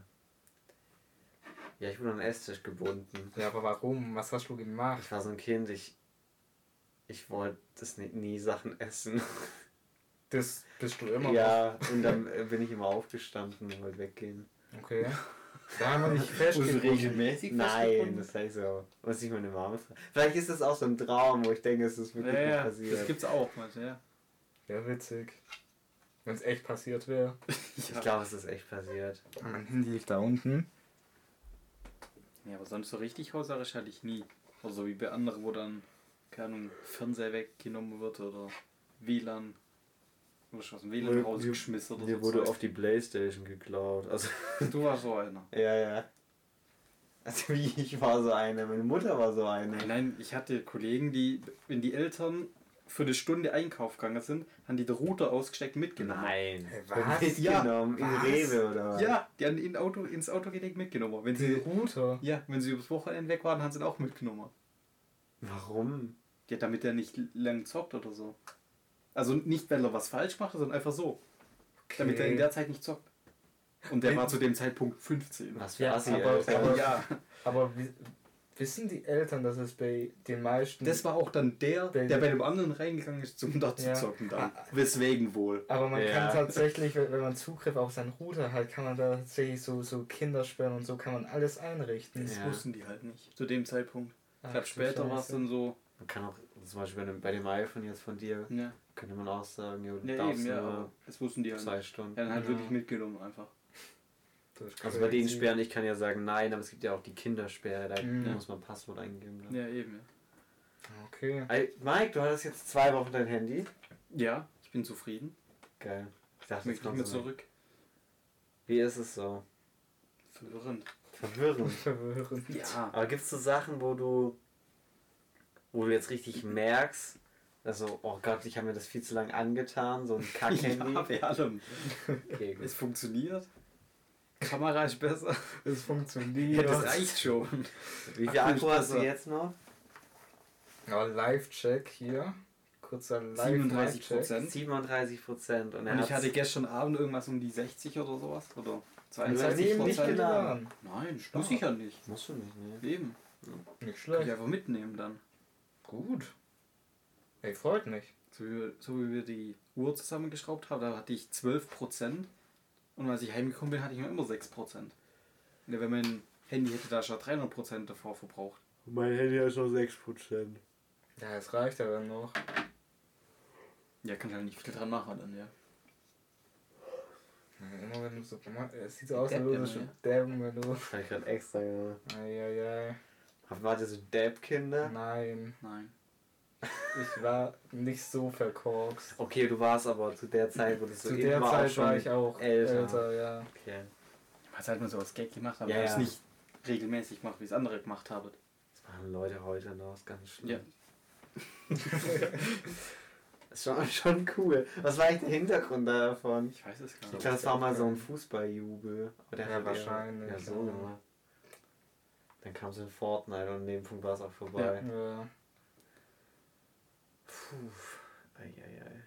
Ja, ich bin an den Esstisch gebunden. Ja, aber warum? Was hast du gemacht? Ich war so ein Kind, ich. Ich wollte das nie, nie Sachen essen. Das bist du immer ja, und dann äh, bin ich immer aufgestanden und wollte weggehen. Okay. Da haben wir nicht <laughs> festgebunden. regelmäßig Nein, das heißt so. Muss ich meine Mama fragen. Vielleicht ist das auch so ein Traum, wo ich denke, es ist wirklich Ja, ja, passiert. das gibt's auch manchmal, ja. Ja, witzig. Wenn es echt passiert wäre. <laughs> ich glaube, es ist echt passiert. Mein Handy liegt da unten. Ja, aber sonst so richtig hausarisch hatte ich nie. Also wie bei anderen, wo dann, keine Ahnung, Fernseher weggenommen wird oder WLAN. Du hast aus dem WLAN Mir- rausgeschmissen oder Mir so. wurde Zeug. auf die Playstation geklaut. Also, <laughs> Du warst so einer. ja, ja. Also wie ich war so eine, meine Mutter war so eine. Nein, nein, ich hatte Kollegen, die, wenn die Eltern für eine Stunde Einkauf gegangen sind, haben die den Router ausgesteckt mitgenommen. Nein. Hey, was? Mitgenommen in Was? Rewe oder was? Ja, die haben in Auto, ins Auto gelegt mitgenommen. Wenn Die sie, Router. ja, wenn sie übers Wochenende weg waren, haben sie ihn auch mitgenommen. Warum? Ja, damit er nicht lang zockt oder so. Also nicht, weil er was falsch macht, sondern einfach so. Damit er in der Zeit nicht zockt. Und der war zu dem Zeitpunkt 15. Was für Ja, Assi, aber- Alter. aber- ja, Aber wie, wissen die Eltern, dass es bei den meisten. das war auch dann der, Bei- der bei dem anderen reingegangen ist, um da zu Ja. zocken dann. Ah. Weswegen wohl. aber man Ja. kann tatsächlich, wenn wenn man Zugriff auf seinen Router hat, kann man da tatsächlich so, so Kindersperren und so kann man alles einrichten. Das Ja. wussten die halt nicht. Zu dem Zeitpunkt. Ich Ach, glaube, du später war es dann so. Man kann auch, zum Beispiel bei dem- bei dem iPhone jetzt von dir, Ja, könnte man auch sagen, jo, ja darfst eben, ja, das wussten die halt zwei nicht. Stunden. Ja, dann halt Ja. wirklich mitgenommen einfach. Also bei den. Sperren, ich kann ja sagen nein, aber es gibt ja auch die Kindersperre, da Mhm. muss man Passwort eingeben. Ne? Ja, eben. Okay. Ey, Mike, du hattest jetzt zwei Wochen dein Handy. Ja, ja ich bin zufrieden. Geil. Ich Ich dachte, so eine- zurück. Wie ist es so? Verwirrend. Verwirrend. <laughs> Verwirrend. Ja. Aber gibt es so Sachen, wo du, wo du jetzt richtig merkst, Also, oh Gott, ich habe mir das viel zu lang angetan, so ein <laughs> Kack-Handy. Ja, bei allem. okay. Es funktioniert. Kamera ist besser. Es funktioniert. Das reicht schon. Wie viel Akku hast du jetzt noch? Ja, Live-Check hier. Kurzer 37 Live-Check. Prozent. 37 Prozent. Und, Und ich hatte gestern Abend irgendwas um die 60 oder sowas. Oder Du hast 62 eben nicht Prozent. geladen. Nein, Stark. muss ich ja nicht. Musst du nicht, ne? Eben. Nicht Kann ich schlecht. einfach mitnehmen dann. Gut. Ey, freut mich. So wie, so wie wir die Uhr zusammengeschraubt haben, da hatte ich 12%. Und als ich heimgekommen bin, hatte ich noch immer 6%. Und wenn mein Handy hätte da schon 300% davor verbraucht. Mein Handy hat schon 6%. Ja, es reicht ja dann noch. Ja, kann halt nicht viel dran machen dann, ja. Ja, immer wenn du so. Es sieht so aus, als würdest du dabben, wenn du. Hab ich gerade extra gemacht. Eieiei. Wart ihr so Dab-Kinder? Nein, Nein. Ich war nicht so verkorkst. Okay, du warst aber zu der Zeit, wo du so Zu in der war, Zeit schon war ich auch älter. älter, ja. Okay. Ich habe halt nur so als Gag gemacht, aber Ja, ich es ja. nicht regelmäßig gemacht, wie es andere gemacht haben. Das machen Leute heute noch, ist ganz schlimm. Ja. <laughs> ist schon, schon cool. Was war eigentlich der Hintergrund davon? Ich weiß es gar Ich nicht. glaube, das war mal so ein Fußballjubel. Oder Ja, hat wahrscheinlich, Ja, so ja. gemacht. Dann kam so ein Fortnite und an dem Punkt war es auch vorbei. ja. Puh. Eieiei.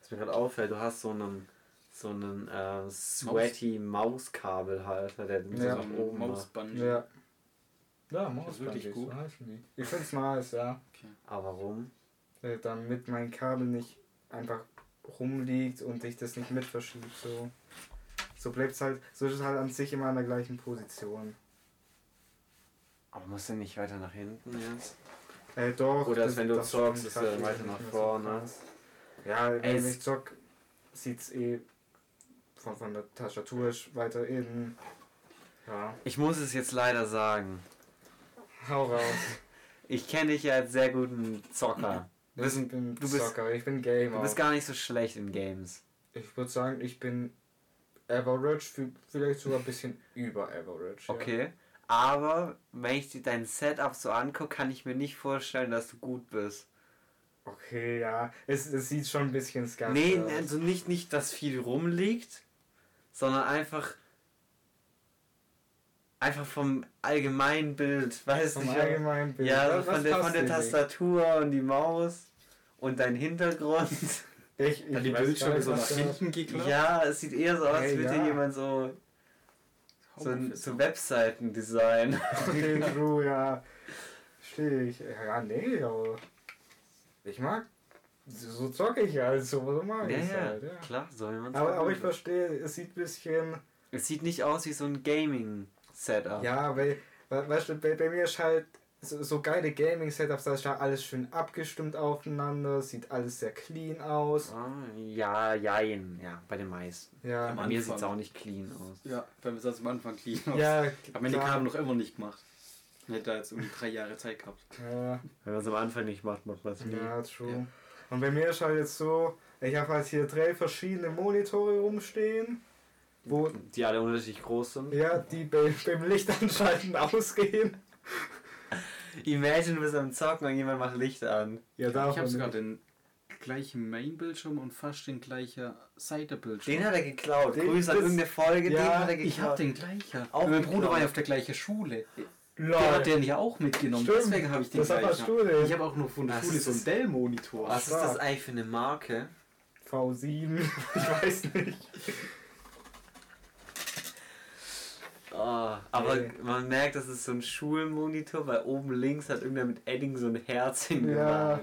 Was mir gerade auffällt, du hast so einen so einen äh, sweaty Mauskabelhalter, der den Ja. so nach oben. Mausband. Ja. Ja, ist wirklich gut. Ich find's nice, ja. Aber warum? Äh, Damit mein Kabel nicht einfach rumliegt und ich das nicht mit verschiebt. So, so bleibt's halt, so ist es halt an sich immer an der gleichen Position. Aber musst du nicht weiter nach hinten jetzt? Äh, doch. Oder als wenn du das zockst, ist das er weiter nach vorne. Ja, Ey, wenn es- ich zock, sieht's eh von, von der Tastatur weiter innen. Ja, Ich muss es jetzt leider sagen. hau raus. <laughs> Ich kenne dich ja als sehr guten Zocker. Du bist, ich bin du bist- Zocker, ich bin Gamer. du bist gar nicht so schlecht in Games. ich würde sagen, ich bin average, vielleicht sogar ein bisschen über average. Ja. Aber wenn ich dir dein Setup so angucke, kann ich mir nicht vorstellen, dass du gut bist. Okay, ja. Es, es sieht schon ein bisschen skeptisch Nee, aus. also nicht, nicht, dass viel rumliegt, sondern einfach. Einfach vom allgemeinen Bild, weißt du? Vom ich- allgemeinen Bild. Ja, Was- von was der, von der nicht? Tastatur und die Maus und dein Hintergrund. Ich, ich Dann die weiß gar Bildschirme nicht, so nach hinten geklappt. Ja, es sieht eher so aus, als Hey, würde ja. jemand so, so, ein- so? Webseiten-Design. Okay, <laughs> true, ja. Verstehe ich. Ja, nee, aber. Ich mag. So zocke ich halt, so, mag Ja, ich ja, halt, ja. klar, soll man Aber, aber ich verstehe, es sieht ein bisschen. Es sieht nicht aus wie so ein Gaming-Setup. Ja, weil, we- weißt du, bei, bei mir ist halt so, so geile Gaming-Setups, da ist ja alles schön abgestimmt aufeinander, sieht alles sehr clean aus. Ah, ja, jein, ja, bei den meisten. Ja, Bei mir sieht es auch nicht clean aus. Ja, bei mir sah es am Anfang clean aus. ja, Aber meine klar. Kabel noch immer nicht gemacht. Ich hätte da jetzt irgendwie drei Jahre Zeit gehabt. Ja, Wenn man es am Anfang nicht macht, macht man es nie. ja, true. Ja. Und bei mir ist halt jetzt so, ich habe halt hier drei verschiedene Monitore rumstehen, wo Die alle unterschiedlich groß sind. ja, die bei, beim Lichtanschalten <laughs> ausgehen. Imagine, du bist am Zocken und jemand macht Licht an. Ja, ich davon habe sogar den gleichen Main-Bildschirm und fast den gleichen Seitenbildschirm. Den hat er geklaut. Den- Grüße an das- irgendeine Folge, ja, den hat er ich habe geklaut. den gleichen. Auch mein geklaut. Bruder war ja auf der gleichen Schule. Lol. Der hat den ja auch mitgenommen. Stimmt. Deswegen habe ich den Deshalb gleichen. Ich habe auch noch von der Schule ist so einen das? Dell-Monitor. Was ist das eigentlich für eine Marke? V7, <laughs> ich weiß nicht. Oh, aber Nee. man merkt, das ist so ein Schulmonitor, weil oben links hat irgendwer mit Edding so ein Herz hingemacht. Ja.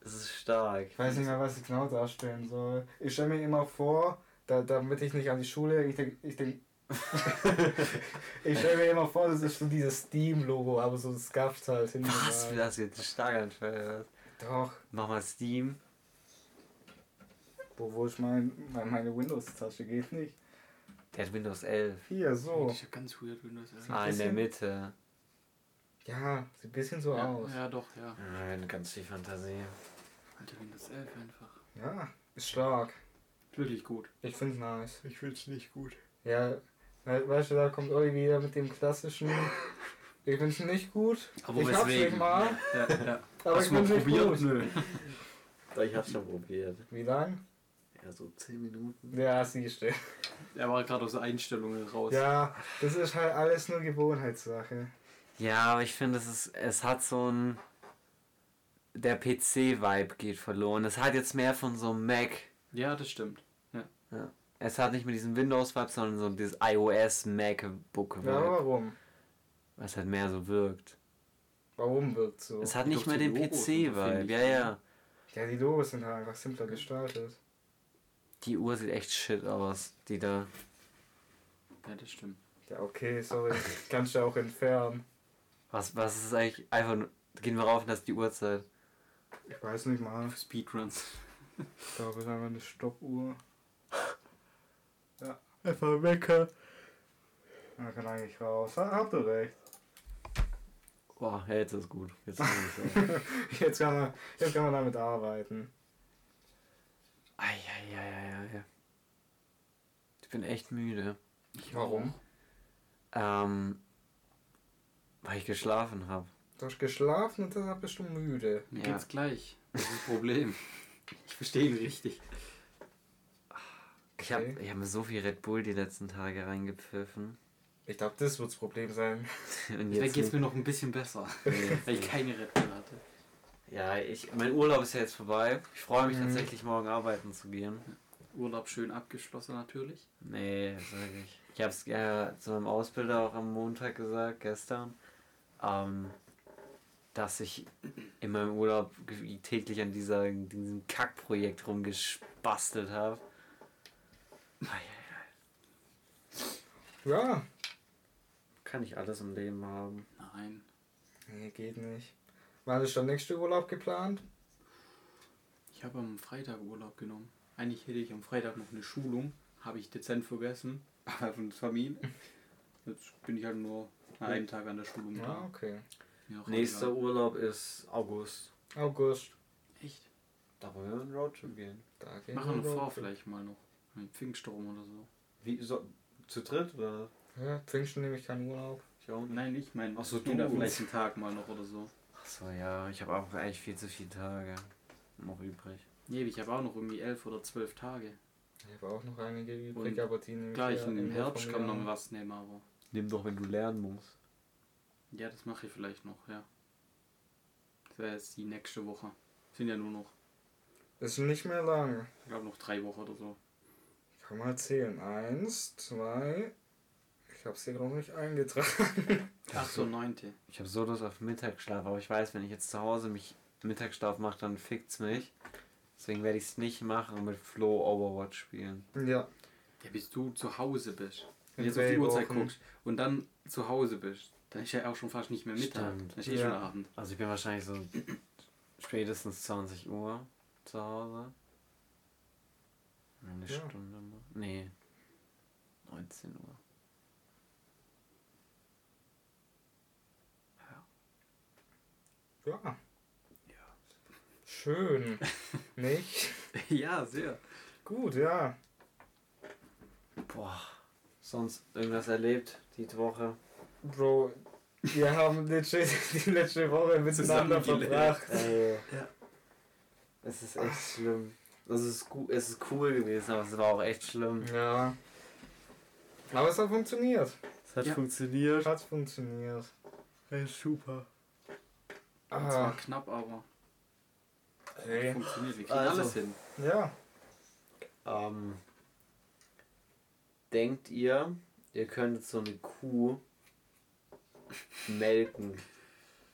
Das ist stark. Ich weiß nicht mehr, was ich genau darstellen soll. Ich stelle mir immer vor, da, damit ich nicht an die Schule, ich denke, ich denk, <laughs> ich stelle mir immer vor, das ist so dieses Steam-Logo, aber so scuffed halt hinten. Was? Wie das jetzt stark anfällt. Doch, Mach mal Steam. wo, wo mein, mein, meine Windows-Tasche? Geht nicht. Der hat Windows 11. hier, so. Das ist ja ganz weird, Windows. Ja, Ah, in der Mitte. Ja, sieht ein bisschen so ja, aus. ja doch, ja. Ja, ganz viel Fantasie. Alter, Windows 11 einfach. Ja, ist stark. Wirklich gut. Ich find's nice. Ich find's nicht gut. Ja, we weißt du, da kommt Olli wieder mit dem klassischen. <laughs> Ich find's nicht gut. Aber ich hab's nicht mal, Ja, ja. aber Hast ich find's nicht probiert? gut. Nö. Ich hab's schon probiert. Wie lang? Ja, so 10 Minuten. Ja, siehst du. Er war gerade aus Einstellungen raus. Ja, das ist halt alles nur Gewohnheitssache. Ja, aber ich finde, es ist, es hat so ein. Der PC-Vibe geht verloren. Es hat jetzt mehr von so einem Mac. Ja, das stimmt. Es hat nicht mehr diesen Windows-Vibe, sondern so dieses iOS-MacBook-Vibe. Ja, warum? was halt mehr so wirkt. Warum wird so? Es hat nicht mehr den PC-Vibe. Ja, ja. Ja, die Logos sind halt einfach simpler gestaltet. Die Uhr sieht echt shit aus, die da. Ja, das stimmt. Ja, okay, sorry. Kannst du auch entfernen. Was, was ist eigentlich einfach nur. Gehen wir rauf, das ist die Uhrzeit. Ich weiß nicht mal. Für Speedruns. Ich glaube, es ist einfach eine Stoppuhr. Einfach Wecker. Man kann eigentlich raus. Ha, habt ihr recht. Boah, ja, jetzt ist gut. Jetzt kann <laughs> ich Jetzt kann man, jetzt kann man damit arbeiten. Eieieiei. Ich bin echt müde. Warum? Ähm. Weil ich geschlafen habe. Du hast geschlafen und deshalb bist du müde. Mir Ja. geht's gleich. Das ist das Problem. <laughs> Ich verstehe ihn richtig. Ich habe ich hab mir so viel Red Bull die letzten Tage reingepfiffen. Ich glaube, das wird das Problem sein. <laughs> Und Jetzt geht's mir noch ein bisschen besser, <laughs> weil ich keine Red Bull hatte. Ja, ich, mein Urlaub ist ja jetzt vorbei. Ich freue mich Mhm. tatsächlich morgen arbeiten zu gehen. Urlaub schön abgeschlossen natürlich. Nee, sag ich. Ich habe es ja zu meinem Ausbilder auch am Montag gesagt, gestern, ähm, dass ich in meinem Urlaub täglich an dieser, diesem Kackprojekt rumgespastelt habe. Ja. Kann ich alles im Leben haben. Nein. Nee, geht nicht. Wann ist der nächste Urlaub geplant? Ich habe am Freitag Urlaub genommen. Eigentlich hätte ich am Freitag noch eine Schulung. Habe ich dezent vergessen. <laughs> Aber von Termin. Jetzt bin ich halt nur einen Tag an der Schulung Ja, da. okay. Auch Nächster egal. Urlaub ist August. August. Echt? Da wollen wir einen Roadtrip gehen. Da gehen Machen wir vor vielleicht mal noch. Ein Pfingststrom oder so. Wie, so, zu dritt oder? Ja, Pfingsten nehme ich keinen Urlaub. Ich auch nicht. Nein, ich meine, Ach so, du. vielleicht einen Tag mal noch oder so. Achso, ja, ich habe auch eigentlich viel zu viele Tage noch übrig. Nee, ich habe auch noch irgendwie elf oder zwölf Tage. Ich habe auch noch einige übrig, Und aber die nehme ich Gleich ja im Herbst kann man noch was nehmen, aber. Nimm doch, wenn du lernen musst. Ja, das mache ich vielleicht noch, ja. Das wäre jetzt die nächste Woche. Sind ja nur noch, Das ist nicht mehr lang. ich glaube noch drei Wochen oder so. Ich kann mal zählen. Eins, zwei. Ich habe es hier noch nicht eingetragen. Ach so, neunte. Ich habe so Lust auf Mittagsschlaf, aber ich weiß, wenn ich jetzt zu Hause mich Mittagsschlaf mache, dann fickt's mich. Deswegen werde ich es nicht machen und mit Flo Overwatch spielen. Ja. Ja, bis du zu Hause bist. Wenn du jetzt auf die Uhrzeit guckst und dann zu Hause bist, dann ist ja auch schon fast nicht mehr Mittag. Stimmt. Dann ist eh Ja. schon Abend. Also ich bin wahrscheinlich so spätestens 20 Uhr zu Hause. Eine Ja. Stunde noch. Nee. 19 Uhr. Ja. Schön. <laughs> nicht? ja, sehr. Gut, ja. Boah. Sonst irgendwas erlebt die Woche? Bro, wir haben legit <laughs> die letzte Woche miteinander verbracht. Ey. Ja. Es ist echt schlimm. Also es ist, gu- es ist cool gewesen, aber es war auch echt schlimm. Ja. Aber es hat funktioniert. Es hat Ja. funktioniert. Hat funktioniert. Ey, super. Es war Ah, knapp, aber hey. funktioniert. Wir kriegen Also. alles hin. Ja. Ähm, denkt ihr, ihr könntet so eine Kuh melken?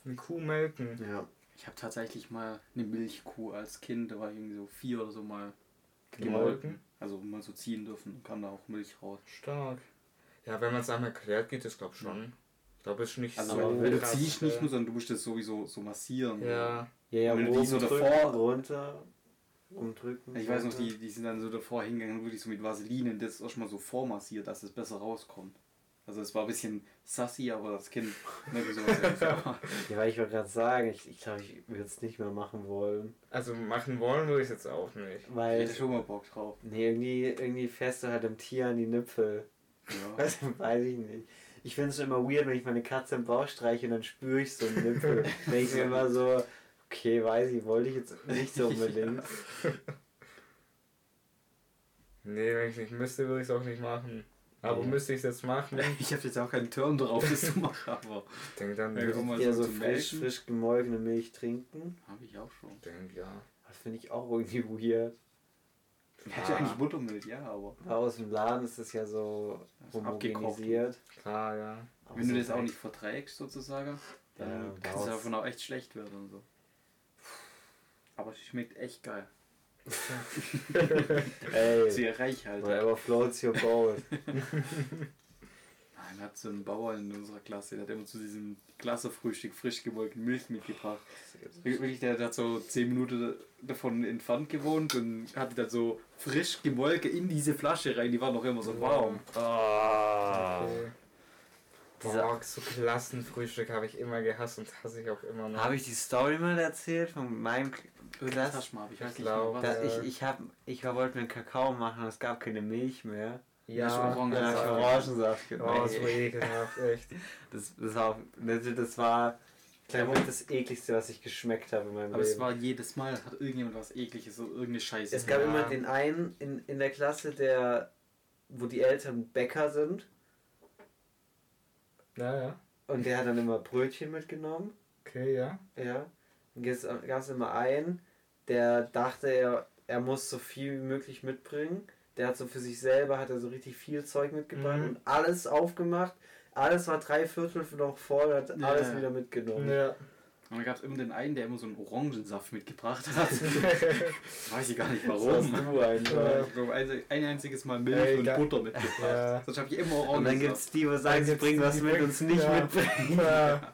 Eine Kuh melken. Ja. Ich habe tatsächlich mal eine Milchkuh als Kind, da war ich irgendwie so vier oder so mal Gemolken. Also mal so ziehen dürfen, dann kam da auch Milch raus. Stark. Ja, wenn man es einmal erklärt, geht es glaube schon. Ich glaube, es ist nicht Also so. wenn du krass, ziehst nicht nur, sondern du musst das sowieso so massieren. Ja. Ja, ja, Wenn du die so drücken, davor- runter, umdrücken. Ich weiß noch, die, die sind dann so davor hingegangen, wirklich so mit Vaseline und das erstmal so vormassiert, dass es besser rauskommt. Also es war ein bisschen sassy, aber das Kind was <laughs> Ja, weil ich wollte gerade sagen, ich glaube, ich, glaub, ich würde es nicht mehr machen wollen. Also machen wollen würde ich es jetzt auch nicht. Ich Weil, hätte schon mal Bock drauf. nee, irgendwie, irgendwie fährst du halt dem Tier an die Nippel. Ja. Also, <laughs> weiß ich nicht. Ich finde es immer weird, wenn ich meine Katze im Bauch streiche und dann spüre ich so einen Nippel. <laughs> Denke ich mir immer so, Okay, weiß ich, wollte ich jetzt nicht so <laughs> unbedingt. Nee, wenn ich nicht müsste, würde ich es auch nicht machen. Aber Nee. müsste ich es jetzt machen, <laughs> Ich habe jetzt auch keinen Turn drauf, das zu machen, aber ich denke dann, Ja, würde ich mal Eher so frisch, frisch gemolkene Milch trinken. habe ich auch schon. denke, ja. Das finde ich auch irgendwie weird. Ich hätte eigentlich Buttermilch, ja, aber aus dem Laden ist es ja so Das abgekocht. homogenisiert. Klar, ja. Aber wenn du so das auch nicht verträgst sozusagen, dann Ja, kann es daraus- davon auch echt schlecht werden und so. Aber es schmeckt echt geil. <laughs> Ey, Sehr reichhaltig. whatever floats your boat. <laughs> Nein, wir hatten so einen Bauer in unserer Klasse, der hat immer zu diesem Klassefrühstück frisch gemolkene Milch mitgebracht. Wirklich, der hat so 10 Minuten davon entfernt gewohnt und hatte dann so frisch gemolke in diese Flasche rein, die war noch immer so warm. Ah. Okay. Boah, so Klassenfrühstück habe ich immer gehasst und hasse ich auch immer noch. Habe ich die Story mal erzählt von meinem Klass? ich Ich nicht mehr glaub, was. Da, Ja. ich, ich, hab, ich wollte mir einen Kakao machen und es gab keine Milch mehr. Ja, Das ist Orangen- Dann hab ich Ja. Orangensaft Oh, gemacht. so ekelhaft, echt. Das, das war, das, das war glaube ich, das ekligste, was ich geschmeckt habe in meinem Aber es Leben. war jedes Mal, hat irgendjemand was ekliges, so irgendeine Scheiße. Es gab Ja. immer den einen in, in der Klasse, der, wo die Eltern Bäcker sind Ja, ja. und der hat dann immer Brötchen mitgenommen. Okay, ja. Ja. Dann gab es immer einen, der dachte, er, er muss so viel wie möglich mitbringen. Der hat so für sich selber, hat er so richtig viel Zeug mitgebracht Mhm. und alles aufgemacht. Alles war drei Viertel noch voll, hat Ja. alles wieder mitgenommen. Ja. Und dann gab es immer den einen, der immer so einen Orangensaft mitgebracht hat. <laughs> <laughs> Weiß ich gar nicht Das warum. hast du einfach. Glaube, ein, ein einziges Mal Milch Ey, und. Butter mitgebracht. Ja. Sonst habe ich immer Und dann Orangensaft. gibt es die, wo sagen, sie bringen die, was die mit es nicht ja. mitbringen. <laughs> ja.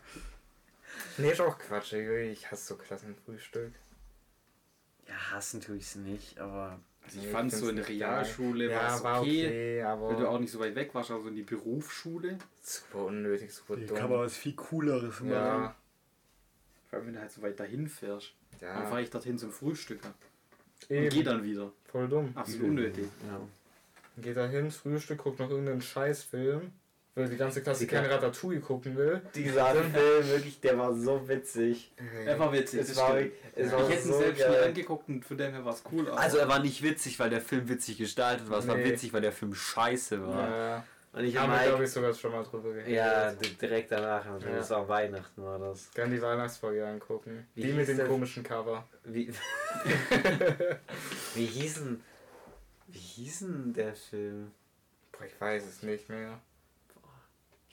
Nee, ist auch Quatsch, ich hasse so Klassenfrühstück. Ja, hassen tue ich es nicht, aber Also ich Nee, fand ich so in der Realschule war Ja, es war okay, okay, aber weil du auch nicht so weit weg warst, also in die Berufsschule. super unnötig, super Hier dumm. kann man was viel Cooleres machen. ja, Vor allem, wenn du halt so weit dahin fährst. Dann ja, fahre ich dorthin zum Frühstücken. Und eben, geh dann wieder. voll dumm. Absolut unnötig. ja. Geht da hin, Frühstück, guckt noch irgendeinen Scheißfilm, weil die ganze Klasse Die kein kann- Ratatouille gucken will. Dieser Film, wirklich, der war so witzig. Er war witzig. Es war, es Ja. war ich hätte ihn so selbst nie geil. angeguckt und von dem her war es cool. aber- Also er war nicht witzig, weil der Film witzig gestaltet war. Es war Nee. witzig, weil der Film scheiße war. Ja, Und ich haben habe wir, glaube ich, sogar schon mal drüber geredet. Ja, di- direkt danach. Also Ja. Das war Weihnachten war das. Gerne die Weihnachtsfolge angucken. Wie die hieß mit dem der- komischen Cover. Wie, <laughs> wie hießen. Wie hießen der Film? Boah, ich weiß es nicht mehr.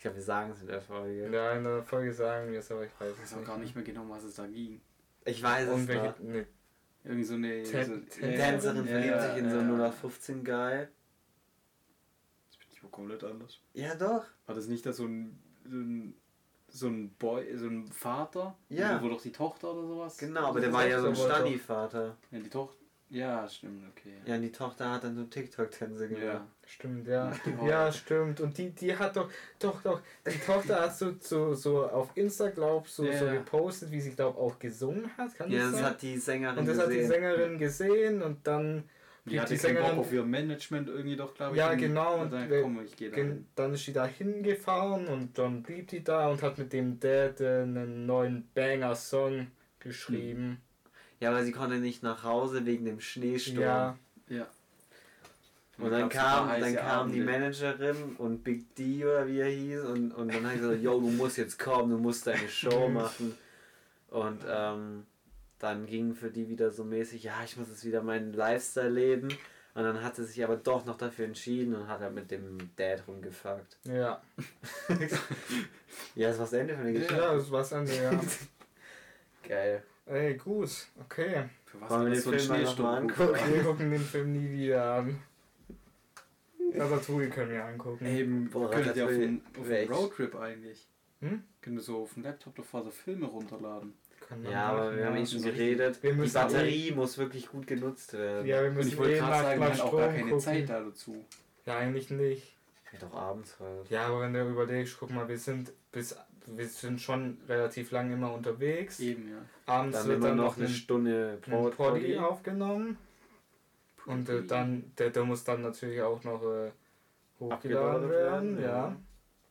Ich glaube, wir sagen es in der Folge. Ja, in der Folge sagen wir es, aber ich weiß Ich es auch nicht. gar nicht mehr genau, was es da ging. Ich weiß es ne, Irgendwie so eine. So, Tänzerin verliebt ja, sich in so einen 0815 Guy. Das bin ich wohl komplett anders. Ja, doch. War das nicht da so ein. So ein so ein Boy, so ein Vater? Ja. Wo doch die Tochter oder sowas? Genau, aber der war ja so ein. Stani-Vater. Ja, die Tochter. Ja, stimmt, okay. Ja, und die Tochter hat dann so TikTok-Tänze gemacht. Ja. Stimmt, ja. Ja, stimmt. Und die, die hat doch, doch, doch, die Tochter hat so, so, so auf Insta, glaub so, so Ja. gepostet, wie sie, glaub auch gesungen hat. Kann Ja, das das hat die Sängerin und das hat die gesehen. Sängerin gesehen und dann, Die Die- hatte die keinen Bock Sängerin- auf ihr Management irgendwie doch, glaube ich. Ja, genau, hat und dann, wer- komm, ich gehe da. dann ist sie da hingefahren und dann blieb die da und hat mit dem Dad äh, einen neuen Banger-Song geschrieben. Ja, aber sie konnte nicht nach Hause wegen dem Schneesturm. Ja, Ja. Und dann kam, dann kam die. Managerin und Big D oder wie er hieß und, und dann hat er gesagt, yo, du musst jetzt kommen, du musst deine Show <laughs> machen. Und ähm, dann ging für die wieder so mäßig, ja, ich muss jetzt wieder meinen Lifestyle leben. Und dann hat sie sich aber doch noch dafür entschieden und hat halt mit dem Dad rumgefuckt. ja. Ja, <laughs> das war das Ende von der Geschichte. Ja, das war's an der. <laughs> Geil. Ey, gut, okay. Für was Wollen wir den das so Film mal noch mal Schneesturm? angucken? Wir gucken den Film nie wieder an. Ratatouille können wir angucken. Eben, Boah, wir könntet ja auf einen, Roadtrip eigentlich. Hm? Können wir so auf dem Laptop doch vorher so Filme runterladen. Ja, aber wir haben ja. eh schon geredet. Wir Die Batterie muss wirklich gut genutzt werden. Ja, wir Und müssen ich wollte eh gerade sagen, wir haben auch gar keine gucken. Zeit da dazu. Ja, eigentlich nicht. Ja, doch abends halt. Ja, aber wenn du überlegst, guck mal, wir sind bis wir sind schon relativ lange immer unterwegs. Eben, ja. Abends Dann wird dann noch eine ein, Stunde Brot Poddy aufgenommen. Und äh, Poddy. dann, der, der muss dann natürlich auch noch äh, hochgeladen werden, werden, ja. ja.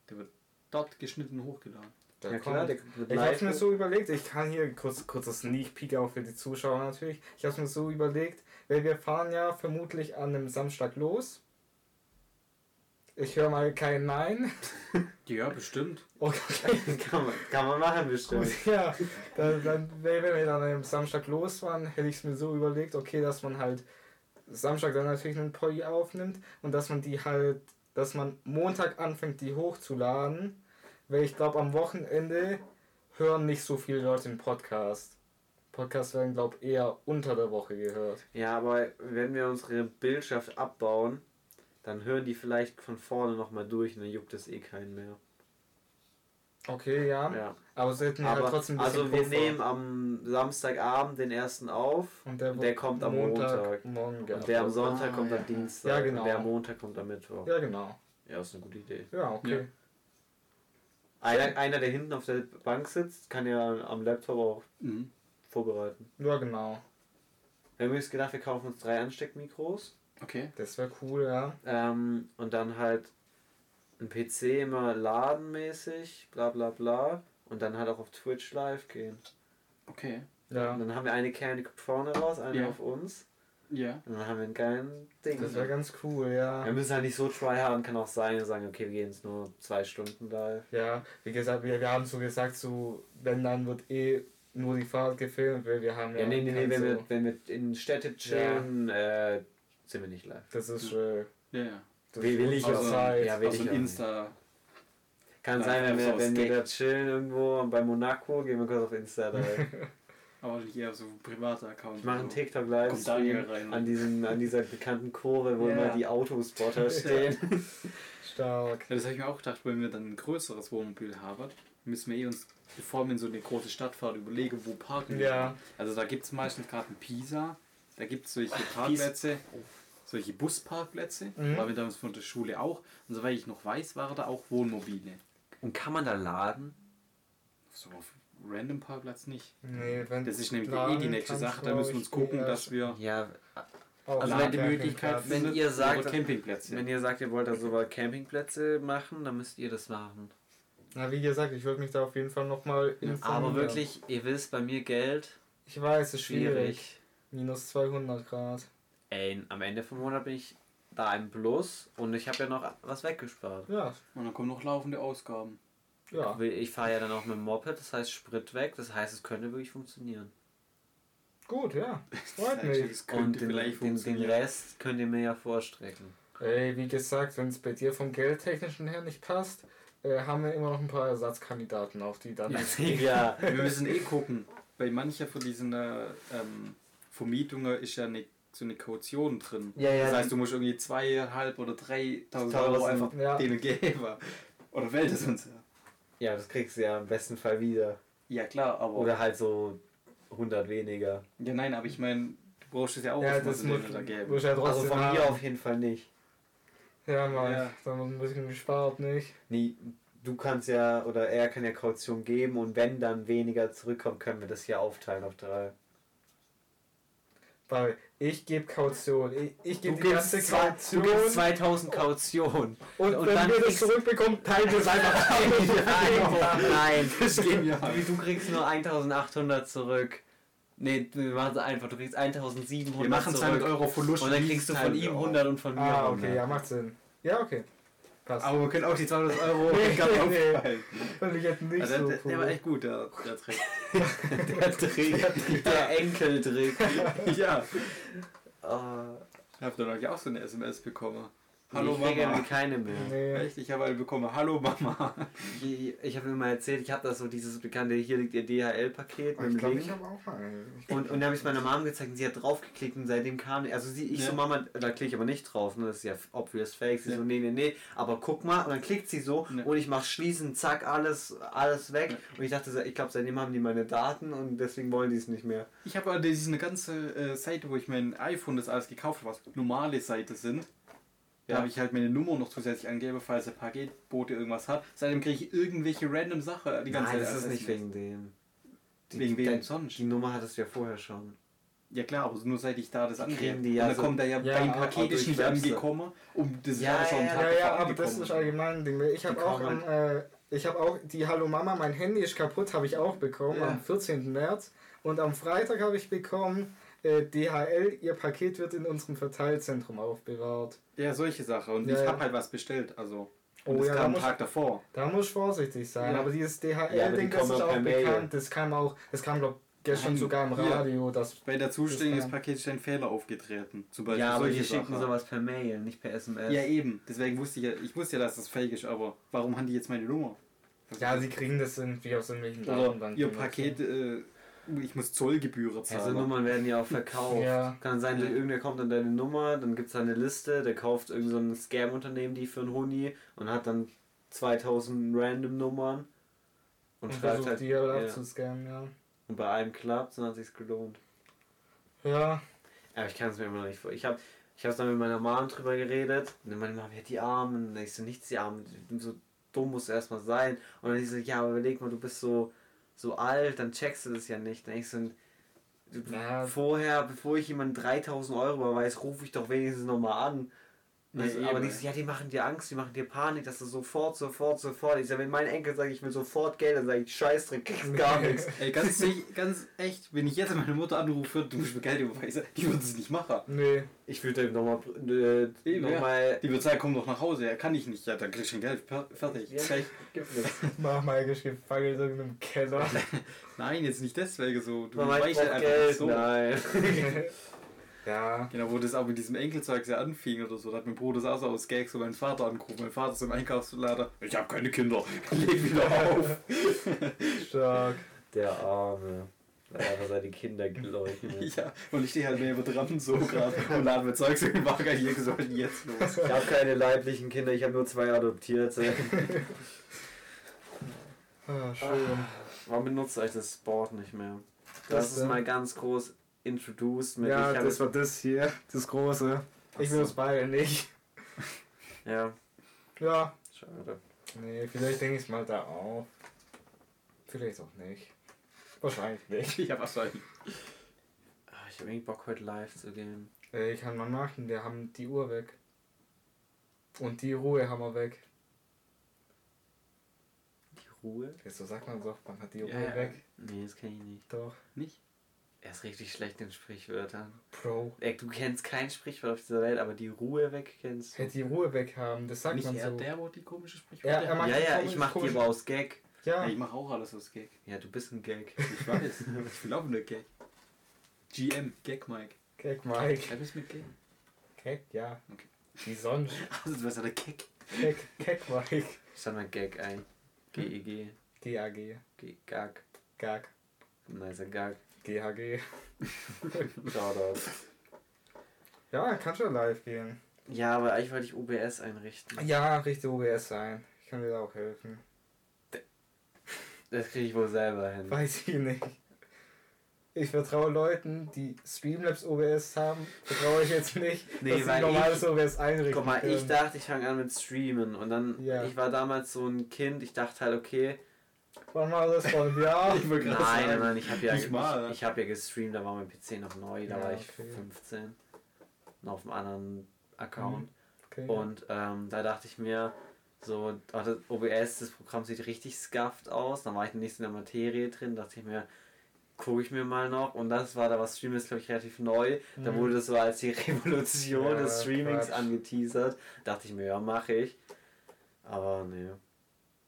Der wird dort geschnitten und hochgeladen. Der ja klar, der Ich hab's mir so überlegt, ich kann hier kurz kurzer Sneak Peek auch für die Zuschauer natürlich. Ich hab's mir so überlegt, weil wir fahren ja vermutlich an einem Samstag los. Ich höre mal kein Nein. <laughs> Ja, bestimmt. Okay. <laughs> kann, man, kann man machen bestimmt. Gut, ja, dann, dann, wenn wir dann am Samstag losfahren, hätte ich es mir so überlegt, okay, dass man halt Samstag dann natürlich einen Polly aufnimmt und dass man die halt, dass man Montag anfängt, die hochzuladen, weil ich glaube, am Wochenende hören nicht so viele Leute den Podcast. Podcasts werden, glaube ich, eher unter der Woche gehört. Ja, aber wenn wir unsere Bildschaft abbauen, dann hören die vielleicht von vorne nochmal durch und dann juckt es eh keinen mehr. Okay, ja. Ja. Aber sie hätten halt Aber, trotzdem ein also wir Puffer. nehmen am Samstagabend den ersten auf und der, und der kommt am Montag. Morgen und der am. Sonntag Ah, kommt ja. am Dienstag. Ja, genau. Und der am Montag kommt am Mittwoch. Ja, genau. Ja, ist eine gute Idee. Ja, okay. Ja. Einer, einer, der hinten auf der Bank sitzt, kann ja am Laptop auch Mhm. vorbereiten. Ja, genau. Wir haben uns gedacht, wir kaufen uns drei Ansteckmikros Okay. Das wäre cool, ja. ähm, und dann halt ein PC immer ladenmäßig, bla bla bla. Und dann halt auch auf Twitch live gehen. Okay. Ja. Und dann haben wir eine Kerne, vorne raus, eine Ja. auf uns. Ja. Und dann haben wir einen geilen Ding. Das wäre ganz cool, ja. Wir müssen halt nicht so tryharden, kann auch sein, wir sagen, okay, wir gehen jetzt nur zwei Stunden live. Ja, wie gesagt, wir, wir haben so gesagt, so, wenn dann wird eh nur die Fahrt gefilmt, weil wir haben ja. Ja, nee, nee, nee, wenn, so, wir, wenn wir in Städte chillen, äh, sind wir nicht live. Das ist äh, Ja, ja. das Will- will ist ich auch. Zeit. Ja, will Also ich ein auch Insta. Kann Ja, sein, wenn wir, wenn wir da chillen irgendwo bei Monaco, gehen wir kurz auf Insta live. <laughs> Aber nicht eher so ein privater Account. Ich mache einen. TikTok rein. an, diesem, an dieser bekannten Kurve, wo Ja. immer die Autospotter <laughs> stehen. Stark. Ja, das habe ich mir auch gedacht, wenn wir dann ein größeres Wohnmobil haben, müssen wir eh uns, bevor wir in so eine große Stadt fahren, überlegen, wo parken wir. Ja. Also da gibt es meistens gerade in Pisa, da gibt es solche Parkplätze, solche Busparkplätze, Mhm. waren wir damals von der Schule auch. Und soweit ich noch weiß, waren da auch Wohnmobile. Und kann man da laden? So auf random Parkplatz nicht. Nee, wenn Das ist nämlich eh die nächste Sache, da müssen wir uns gucken, dass wir Ja, Also wenn die Campingplatz. Möglichkeit wenn ihr sagt- Campingplätze. wenn ihr sagt, ihr wollt da so mal Campingplätze machen, dann müsst ihr das machen. Na, wie gesagt, ich würde mich da auf jeden Fall nochmal informieren. Aber wirklich, ihr wisst, bei mir Geld Ich weiß, es ist schwierig. schwierig. Minus 200 Grad. Ey, am Ende vom Monat bin ich da im Plus und ich habe ja noch was weggespart. Ja, Und dann kommen noch laufende Ausgaben. ja. Ich fahre ja dann auch mit dem Moped, das heißt Sprit weg, das heißt, es könnte wirklich funktionieren. Gut, ja. <laughs> Freut mich. Und den, den, den. Rest könnt ihr mir ja vorstrecken. Ey, wie gesagt, wenn es bei dir vom Geldtechnischen her nicht passt, äh, haben wir immer noch ein paar Ersatzkandidaten, auf die dann. ja. <laughs> Wir müssen eh gucken. Bei mancher von diesen äh, ähm, Vermietungen ist ja eine, so eine Kaution drin. Ja, ja. Das heißt, du musst irgendwie zweieinhalb oder 3000 Euro einfach ja. denen geben. Oder fällt es uns ja? Ja, das kriegst du ja im besten Fall wieder. Ja, klar, aber. Oder halt so 100 weniger. ja, nein, aber ich meine, du brauchst es ja auch Ja, das muss, denen da geben. muss ja Also von haben. mir auf jeden Fall nicht. Ja, mal. Ja. Dann wird ein bisschen gespart, nicht? Nee, du kannst ja, oder er kann ja Kaution geben und wenn dann weniger zurückkommt, können wir das hier aufteilen auf drei. Weil ich gebe Kaution. Ich, ich gebe die ganze zwei- Kaution. du gibst 2000 Kaution. und, und wenn dann wir das zurückbekommen, teilen wir es <laughs> einfach Nein, nein. Das gehen wir Du kriegst nur 1800 zurück. Nee, wir machen es einfach. Du kriegst 1700 Wir machen 200 zurück. Euro Verlust. Und dann kriegst du von ihm 100 und von mir Ah, 100. okay, ja, macht Sinn. Ja, okay. Passt. Aber wir können auch die 200 Euro Nee, <laughs> nee. Fand ich jetzt nicht Also, so der, der war echt gut, der, <laughs> der Trick. Der Trick, der Enkeltrick. <laughs> ja. Oh, Ich habe dann auch so eine SMS bekommen. Hallo ich kriege Mama. irgendwie keine mehr. Nee. Echt? Ich habe eine bekommen. Hallo Mama. Ich, ich habe mir mal erzählt, ich habe da so dieses bekannte, hier liegt ihr DHL-Paket mit Ich dem glaube, ich habe auch einen. Und, und dann habe ich es meiner Mom gezeigt und sie hat draufgeklickt und seitdem kam Also sie, ich Ja. so, Mama, da klicke ich aber nicht drauf, ne? Das ist ja obvious fake. Sie Ja. so, nee, nee, nee. Aber guck mal, und dann klickt sie so Ja. und ich mach schließen, zack, alles, alles weg. Ja. Und ich dachte, ich glaube, seitdem haben die meine Daten und deswegen wollen die es nicht mehr. Ich habe diese eine ganze äh, Seite, wo ich mein iPhone das alles gekauft habe, was normale Seite sind. Da Ja. habe ich halt meine Nummer noch zusätzlich angegeben, falls der Paketbote irgendwas hat. Seitdem kriege ich irgendwelche random Sachen die ganze Nein, Zeit. das ist als nicht wegen dem. Die, Wegen wem dein- sonst? Die Nummer hattest du ja vorher schon. Ja klar, aber nur seit ich da das Die kriegen die und ja dann so- kommt er ja, Ja, beim Paket ist durch nicht angekommen. Um das Ja, war schon ja, Ja, ja, aber das ist allgemein ein Ding. Ich habe auch, am, äh, ich habe auch die Hallo Mama, mein Handy ist kaputt, habe ich auch bekommen Ja. am 14. März. Und am Freitag habe ich bekommen, äh, DHL, ihr Paket wird in unserem Verteilzentrum aufbewahrt. Ja, solche Sachen. Und Ja, ich ja. habe halt was bestellt. Also. Oh Und das ja, da kam muss, einen Tag davor. da muss ich vorsichtig sein. Ja. Aber dieses Ja, aber die DHL-Ding, das ist auch bekannt. Das kam auch, das kam glaube gestern Nein, sogar im. Radio. Das, Bei der Zustellung des Pakets ist ein Fehler aufgetreten. Zum Beispiel Ja, aber die schicken sowas per Mail, nicht per SMS. Ja, eben. Deswegen wusste ich ja, ich wusste ja, dass das fake ist, aber warum haben die jetzt meine Nummer? ja, sie kriegen das irgendwie aus irgendwelchen Oder Datenbanken. ihr. Paket, äh, ich muss Zollgebühren Ja, zahlen. so Nummern werden ja auch verkauft. Ja. Kann sein, Ja. irgendwer kommt an deine Nummer, dann gibt es eine Liste, der kauft irgendein so ein Scam-Unternehmen die für einen Huni und hat dann 2000 random Nummern und, Und schreibt versucht halt. die halt ja. abzuscannen, ja. Und bei einem klappt dann hat sich's gelohnt. Ja, Aber ich kann es mir immer noch nicht vor. Ich habe ich hab's dann mit meiner Mom drüber geredet und dann meine Mom, ja, die Armen. Und ich so, nichts die Armen. So dumm muss erstmal sein. Und dann ich so, ja, aber überleg mal, du bist so, so alt, dann checkst du das ja nicht. Dann so, du- Ja. vorher, bevor ich jemanden 3000 Euro überweise, rufe ich doch wenigstens nochmal an. Ja, Also, eben. aber die ja, die machen dir Angst, die machen dir Panik, dass du sofort, sofort, sofort. Ich sag, wenn mein Enkel sagt, ich will sofort Geld, dann sage ich, Scheißdreck, kriegst gar nichts. Ey, ganz, ganz echt, wenn ich jetzt meine Mutter anrufe, du musst mir Geld überweisen, die würde es nicht machen. nee. Ich würde nochmal, äh, Eben, ja. nochmal, Die würde sagen, komm doch nach Hause, ja, kann ich nicht. Ja, dann kriegst du ein Geld, per- fertig. Ja. Gleich. gibt nichts. Mama ist gefangen in irgendeinem Keller. <laughs> Nein, jetzt nicht deswegen so. Du Mama, ich weißt brauch halt Geld, nicht so. nein. <laughs> <laughs> ja. Genau, wo das auch mit diesem Enkelzeug sehr anfing oder so, da hat mein Bruder das auch so aus Gag so meinen Vater angerufen. Mein Vater ist im Einkaufslader. Ich habe keine Kinder. <laughs> Leg wieder auf. <laughs> Stark. Der Arme. Er hat einfach seine Kinder geleugnet. <laughs> ja, und ich stehe halt neben dran so gerade und lade mir Zeugs in den Wagen hier gesagt, jetzt los. Ich habe keine leiblichen Kinder, ich habe nur zwei adoptierte. Ah, schön. Warum benutzt euch das Board nicht mehr? Das, Das, ist mal ganz groß introduced mit. Ja, das war das hier. Das große. Ich will das so. beide nicht. <laughs> Ja, Ja. schade. Nee, vielleicht denke ich es mal da auf. Vielleicht auch nicht. Wahrscheinlich nicht. Ich habe was sein. Ah, Ich habe irgendwie Bock heute live zu gehen. Ich kann mal machen, wir haben die Uhr weg. Und die Ruhe haben wir weg. Die Ruhe? So sagt man doch, man hat die Ruhe Ja, ja. weg. Nee, das kenne ich nicht. Doch. Nicht? Er ist richtig schlecht in Sprichwörtern. Bro. Ey, du kennst kein Sprichwort auf dieser Welt, aber die Ruhe weg kennst du. Hätte die Ruhe weg haben, das sagt nicht man er so. der, wo die komische Ja, Sprichwörter er macht Ja, ja, komisch- ich mach die komisch- aber aus Gag. Ja, Ja, ich mache auch alles aus Gag. Ja, du bist ein Gag. Ich weiß. <laughs> ich will auch eine Gag. GM, Gag Mike. Gag Mike. Schreib es mit Gag. Gag, ja. Okay. Wie sonst? <laughs> Also, du warst ja der Gag. Gag, Gag Mike. Stand mal Gag ein. G-E-G. GAG. G Gag. Gag. Nicer Gag. GHG. <laughs> Shoutout. Ja, kann schon live gehen. Ja, aber eigentlich wollte ich OBS einrichten. Ja, richtig OBS sein. Ich kann dir da auch helfen. Das kriege ich wohl selber hin. Weiß ich nicht. Ich vertraue Leuten, die Streamlabs OBS haben, vertraue ich jetzt nicht, <laughs> Nee, dass sie weil normales ich- OBS einrichten Guck mal, ich können. dachte, ich fange an mit Streamen und dann, Ja. ich war damals so ein Kind, ich dachte halt, okay, Wann war das vor einem Jahr? <laughs> Ich nein, gerade nein, sagen. nein, ich habe ja, ich, ich hab ja gestreamt, da war mein PC noch neu, da Ja, war ich okay. 15, noch auf einem anderen Account Okay. und ähm, da dachte ich mir, so, oh, das OBS, das Programm sieht richtig scuffed aus, dann war ich nicht so in der Materie drin, dachte ich mir, gucke ich mir mal noch und das war da was Stream ist glaube ich relativ neu da Mhm. wurde das so als die <laughs> Revolution Ja, des Streamings Quatsch. angeteasert dachte ich mir ja mache ich aber nee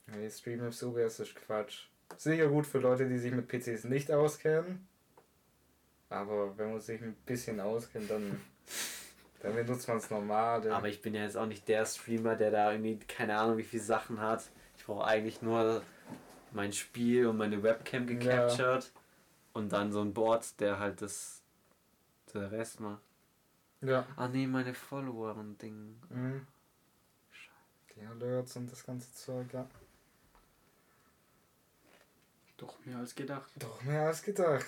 Nee, Streamlabs OBS ist Quatsch. Sicher gut für Leute, die sich mit PCs nicht auskennen. Aber wenn man sich ein bisschen auskennt, dann, <laughs> dann benutzt man es normal. aber ich bin ja jetzt auch nicht der Streamer der da irgendwie keine Ahnung wie viele Sachen hat ich brauche eigentlich nur mein Spiel und meine Webcam gecaptured und dann so ein Board der halt das der Rest macht ja. ah nee meine Follower und Ding Mhm. Die Alerts und das ganze Zeug, ja. Doch mehr als gedacht. Doch mehr als gedacht.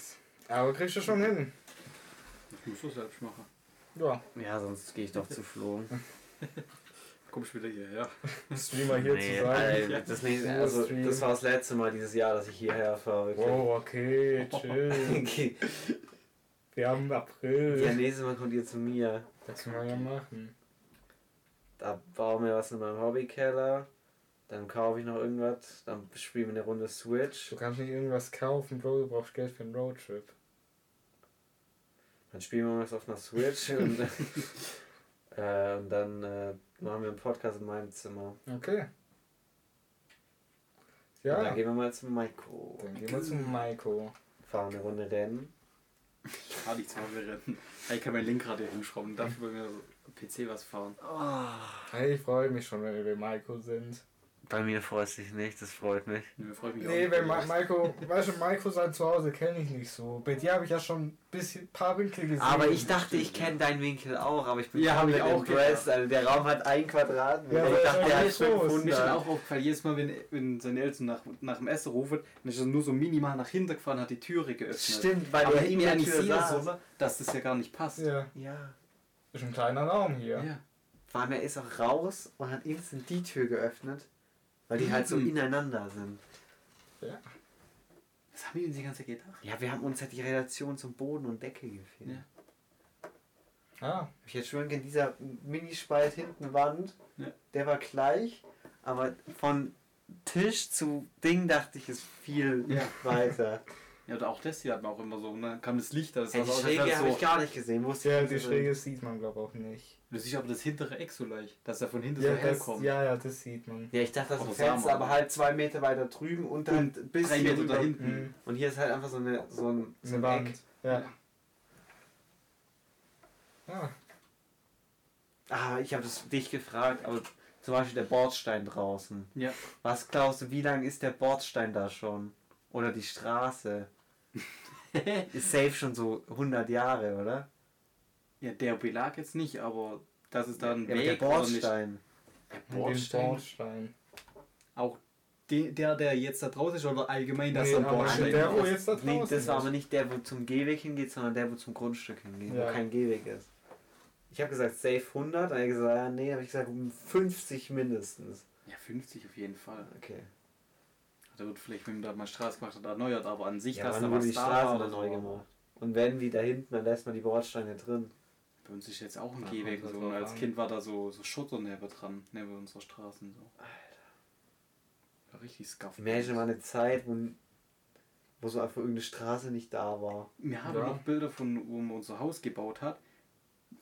Aber kriegst du schon hin. Ich muss das selbst machen. Ja. ja sonst gehe ich doch zu Flo <laughs> Kommst wieder hierher. Streamer hier Nee, zu sein. Alter, das, nächste, also, das war das letzte Mal dieses Jahr, dass ich hierher fahre. wirklich. Wow, okay, chill. <laughs> Okay. Wir haben April. Ja, nächstes Mal kommt ihr zu mir. Das können wir ja machen. Da bauen wir was in meinem Hobbykeller. Dann kaufe ich noch irgendwas. Dann spielen wir eine Runde Switch. Du kannst nicht irgendwas kaufen, Bro, du brauchst Geld für einen Roadtrip. Dann spielen wir was auf einer Switch <laughs> und, äh, und dann äh, machen wir einen Podcast in meinem Zimmer. Okay. Und dann Ja, gehen wir mal zum Maiko. dann gehen wir zum Maiko. Fahren eine Runde Rennen. Fahr dich zwar rennen. Ich kann mein Lenkrad hier hinschrauben. Dafür wollen wir PC was fahren. Hey, ich freue mich schon, wenn wir bei Maiko sind. Bei mir freut sich nicht, das freut mich. Nee, freut mich Nee, auch. wenn Ma Maiko, weißt du, Maiko sein Zuhause kenne ich nicht so. Bei dir habe ich ja schon ein bisschen, paar Winkel gesehen. Aber ich dachte, ich kenne deinen Winkel auch, aber ich bin Ja, hab ich auch impressed. Also der Raum hat ein Quadratmeter. Ja, ich dachte, der hat ist so, Mir ist schon 500. auch aufgefallen, jedes Mal, wenn, wenn seine Eltern nach, nach dem Essen rufen, dann ist er nur so minimal nach hinten gefahren, hat die Türe geöffnet. Stimmt, weil Aber er eigentlich Tür sehe, saß. so, dass das ja gar nicht passt. Ja, Ja. ist ein kleiner Raum hier. Ja. Vor allem, er ist auch raus und hat instant die Tür geöffnet, weil die halt so Mhm. ineinander sind. Ja. Was haben die uns die ganze Zeit gedacht? Ja, wir haben uns halt die Relation zum Boden und Decke gefehlt. Ja. Ah, Ich hätte schwören können, dieser Minispalt hinten Wand, Ja. der war gleich, aber von Tisch zu Ding dachte ich, ist viel Ja. weiter. <laughs> Ja, oder auch das hier hat man auch immer so. Und dann kam das Licht, das Ey, die sah aus, als Schräge habe ich so. gar nicht gesehen. Wo ist ja, Fliese die drin? Schräge sieht man, glaube auch nicht. Du siehst aber das hintere Eck so leicht, dass er von hinten Ja, so hell das, kommt. ja, ja, das sieht man. Ja, ich dachte, das ist Auch ein Fenster, aber halt zwei Meter weiter drüben und dann Und bis drei Meter rüber. dahinten. Mhm. Und hier ist halt einfach so, eine, so ein, so Eine Wand. Eck. Ja. Ah, Ah, ich habe das dich gefragt, aber zum Beispiel der Bordstein draußen. Ja. Was glaubst du, wie lang ist der Bordstein da schon? Oder die Straße? <laughs> ist safe schon so 100 Jahre, oder? Ja, der Belag jetzt nicht, aber das ist da ein Ja, Weg der oder nicht. Bordstein. Der Bordstein. Bordstein. Auch de, der, der jetzt da draußen ist oder allgemein, dass Nee, da ein aber Bordstein der, wo ist. jetzt da Nee, draußen das war ist. aber nicht der, wo zum Gehweg hingeht, sondern der, wo zum Grundstück hingeht, Ja. wo kein Gehweg ist. Ich habe gesagt, safe 100, dann hat er gesagt, ja, nee, habe ich gesagt, um 50 mindestens. Ja, 50 auf jeden Fall. Okay. Da wird vielleicht, wenn man da mal Straße gemacht hat, erneuert, aber an sich, Ja, dass dann da was die da Straße war dann oder neu gemacht. Und wenn die da hinten, dann lässt man die Bordsteine drin. Bei uns ist jetzt auch ein Gehweg kommt so. Und als an. Kind war da so, so Schotter neben dran, neben unserer Straßen so. War richtig scuff. Imagine mal eine Zeit, wo, wo so einfach irgendeine Straße nicht da war. Wir haben Ja. noch Bilder von, wo man unser Haus gebaut hat.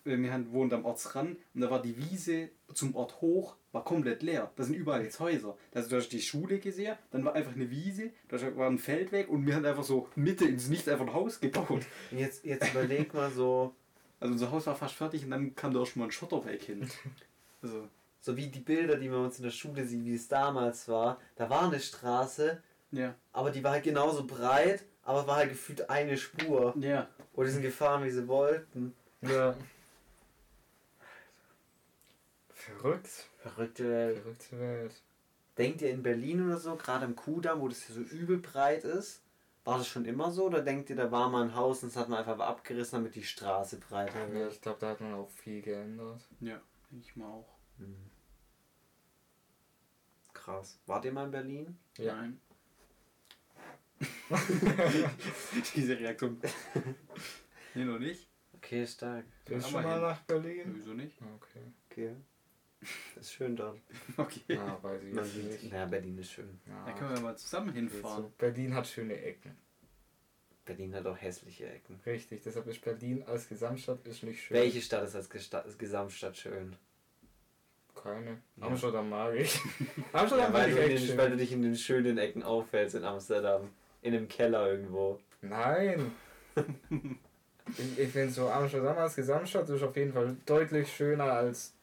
Äh, Wir haben, wohnt am Ortsrand und da war die Wiese zum Ort hoch, war komplett leer. Da sind überall jetzt Häuser. Du hast die Schule gesehen, dann war einfach eine Wiese, da war ein Feldweg und wir haben einfach so Mitte ins Nichts einfach ein Haus gebaut. Und jetzt, jetzt überleg mal so, Also unser Haus war fast fertig und dann kam da auch schon mal ein Schotterweg hin. <laughs> Also, so wie die Bilder, die man uns in der Schule sieht, wie es damals war. Da war eine Straße, ja. aber die war halt genauso breit, aber war halt gefühlt eine Spur. Ja. Oder die sind gefahren, wie sie wollten. Ja. Verrückt. Verrückte Welt. Verrückte Welt. Denkt ihr in Berlin oder so, gerade im Kudamm, wo das hier so übel breit ist, war das schon immer so? Oder denkt ihr, da war mal ein Haus und das hat man einfach abgerissen, damit die Straße breiter Ja, wird? ich glaube, da hat man auch viel geändert. Ja, denke ich mal auch. Mhm. Krass. Wart ihr mal in Berlin? Ja. Nein. <laughs> Diese Reaktion. nee, noch nicht. Okay, stark. Bist du Aber mal hin. nach Berlin? Wieso nicht? Okay. Okay. Das <laughs> ist schön dort. Okay. Ah, weiß ich Man sieht, nicht. naja, Berlin ist schön. Da Ja. können wir mal zusammen hinfahren. So, Berlin hat schöne Ecken. Berlin hat auch hässliche Ecken. Richtig, deshalb ist Berlin als Gesamtstadt ist nicht schön. Welche Stadt ist als Gesta Gesamtstadt schön? Keine. Ja. Amsterdam mag ich. <laughs> Ja, Amsterdam weil, finde du ich echt den, schön. weil du dich in den schönen Ecken auffällst in Amsterdam. In einem Keller irgendwo. Nein. <laughs> ich ich finde so Amsterdam als Gesamtstadt ist auf jeden Fall deutlich schöner als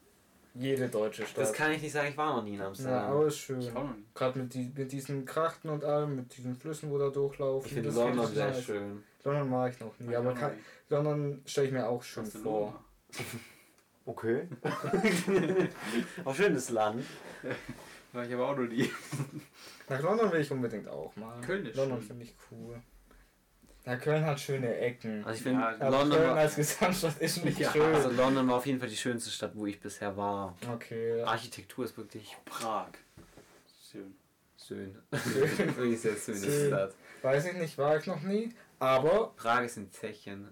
jede deutsche Stadt. Das kann ich nicht sagen, ich war noch nie in ja, Amsterdam. aber ist Ich schön. auch noch nicht. Gerade mit, die, mit diesen Krachten und allem, mit diesen Flüssen, wo da durchlaufen. ich finde das London sehr nice. schön. London mag ich noch nie, Ich aber kann, nicht. London stelle ich mir auch schön vor. <laughs> Okay. <laughs> auch schönes Land. War ich aber auch noch nie. Nach London will ich unbedingt auch mal. Köln ist London finde ich cool. Ja, Köln hat schöne Ecken. Also ich finde, Ja, London, Köln war, als Gesamtstadt <laughs> ist nicht Ja, schön. also London war auf jeden Fall die schönste Stadt, wo ich bisher war. Okay, ja. Architektur ist wirklich Prag. Schön. schön. <laughs> wirklich sehr schöne Schön. Stadt. Weiß ich nicht, war ich noch nie. Aber, Prag ist in Tschechien.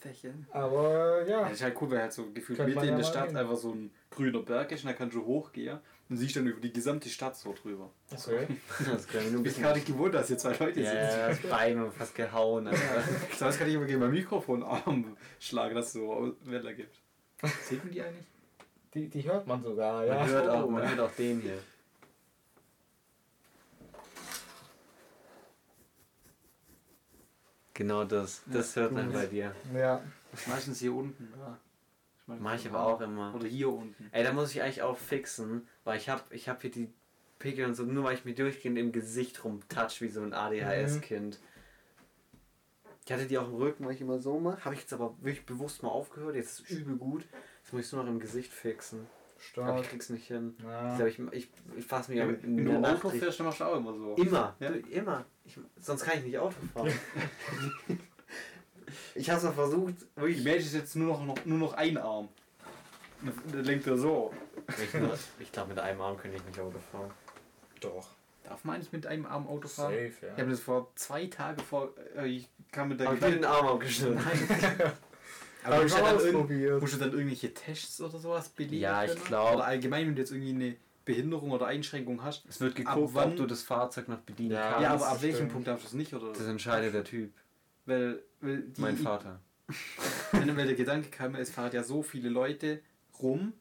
Fächeln. aber ja. Das ist halt cool, weil halt so gefühlt Könnte Mitte man in der Stadt hin. einfach so ein grüner Berg ist und da kannst du hochgehen und siehst dann über die gesamte Stadt so drüber. Okay. <laughs> Das Ich bin gar nicht gewohnt, dass hier zwei Leute Ja, ja, das Bein und fast gehauen. Sind. Sonst kann ich immer gegen mein Mikrofonarm schlagen, dass es so Welle gibt. Sieht man die eigentlich? Die, die hört man sogar, Man, ja. hört auch, Oh. man hört auch den hier. Genau das. Das hört man bei dir. Ja. Meistens hier unten. Ja. Ich Mach ich aber auch immer. Oder hier unten. Ey, da muss ich eigentlich auch fixen, weil ich hab, ich hab hier die Pickel und so, nur weil ich mir durchgehend im Gesicht rumtouch wie so ein ADHS-Kind. Ich hatte die auch im Rücken, weil ich immer so mache. Habe ich jetzt aber wirklich bewusst mal aufgehört. Jetzt ist es übel gut. Jetzt muss ich es nur noch im Gesicht fixen. Aber Stark. ich krieg's nicht hin. Ich Ja. ich, ich, ich fasse mich Ja, wenn in du der Nacht Auto fährst, dann machst du auch immer so. Immer, Ja. du, immer. Ich, sonst kann ich nicht Auto fahren. <laughs> ich habe es noch versucht, Die wirklich. Mensch ist jetzt nur noch, noch, nur noch ein Arm. Dann dann lenkt er so. Ich, ich glaube, mit einem Arm könnte ich nicht Auto fahren. Doch. Darf man eigentlich mit einem Arm Auto fahren? Safe, Ich ja. habe das vor zwei Tagen vor. Äh, ich kam mit der Hab ich mir den Arm abgeschnitten. <laughs> Aber Hab musst ich du, dann ausprobiert. musst du dann irgendwelche Tests oder sowas belegen? Ja, ich können? glaub- Oder allgemein, wenn du jetzt irgendwie eine Behinderung oder Einschränkung hast. Es wird Ab geguckt, wann- ob du das Fahrzeug noch bedienen Ja, kannst. ja, das aber ab welchem. Punkt darfst du es nicht? Oder? Das entscheidet der Typ. Weil, weil, die, Mein Vater. <laughs> Wenn weil der Gedanke kam, es fahren ja so viele Leute rum,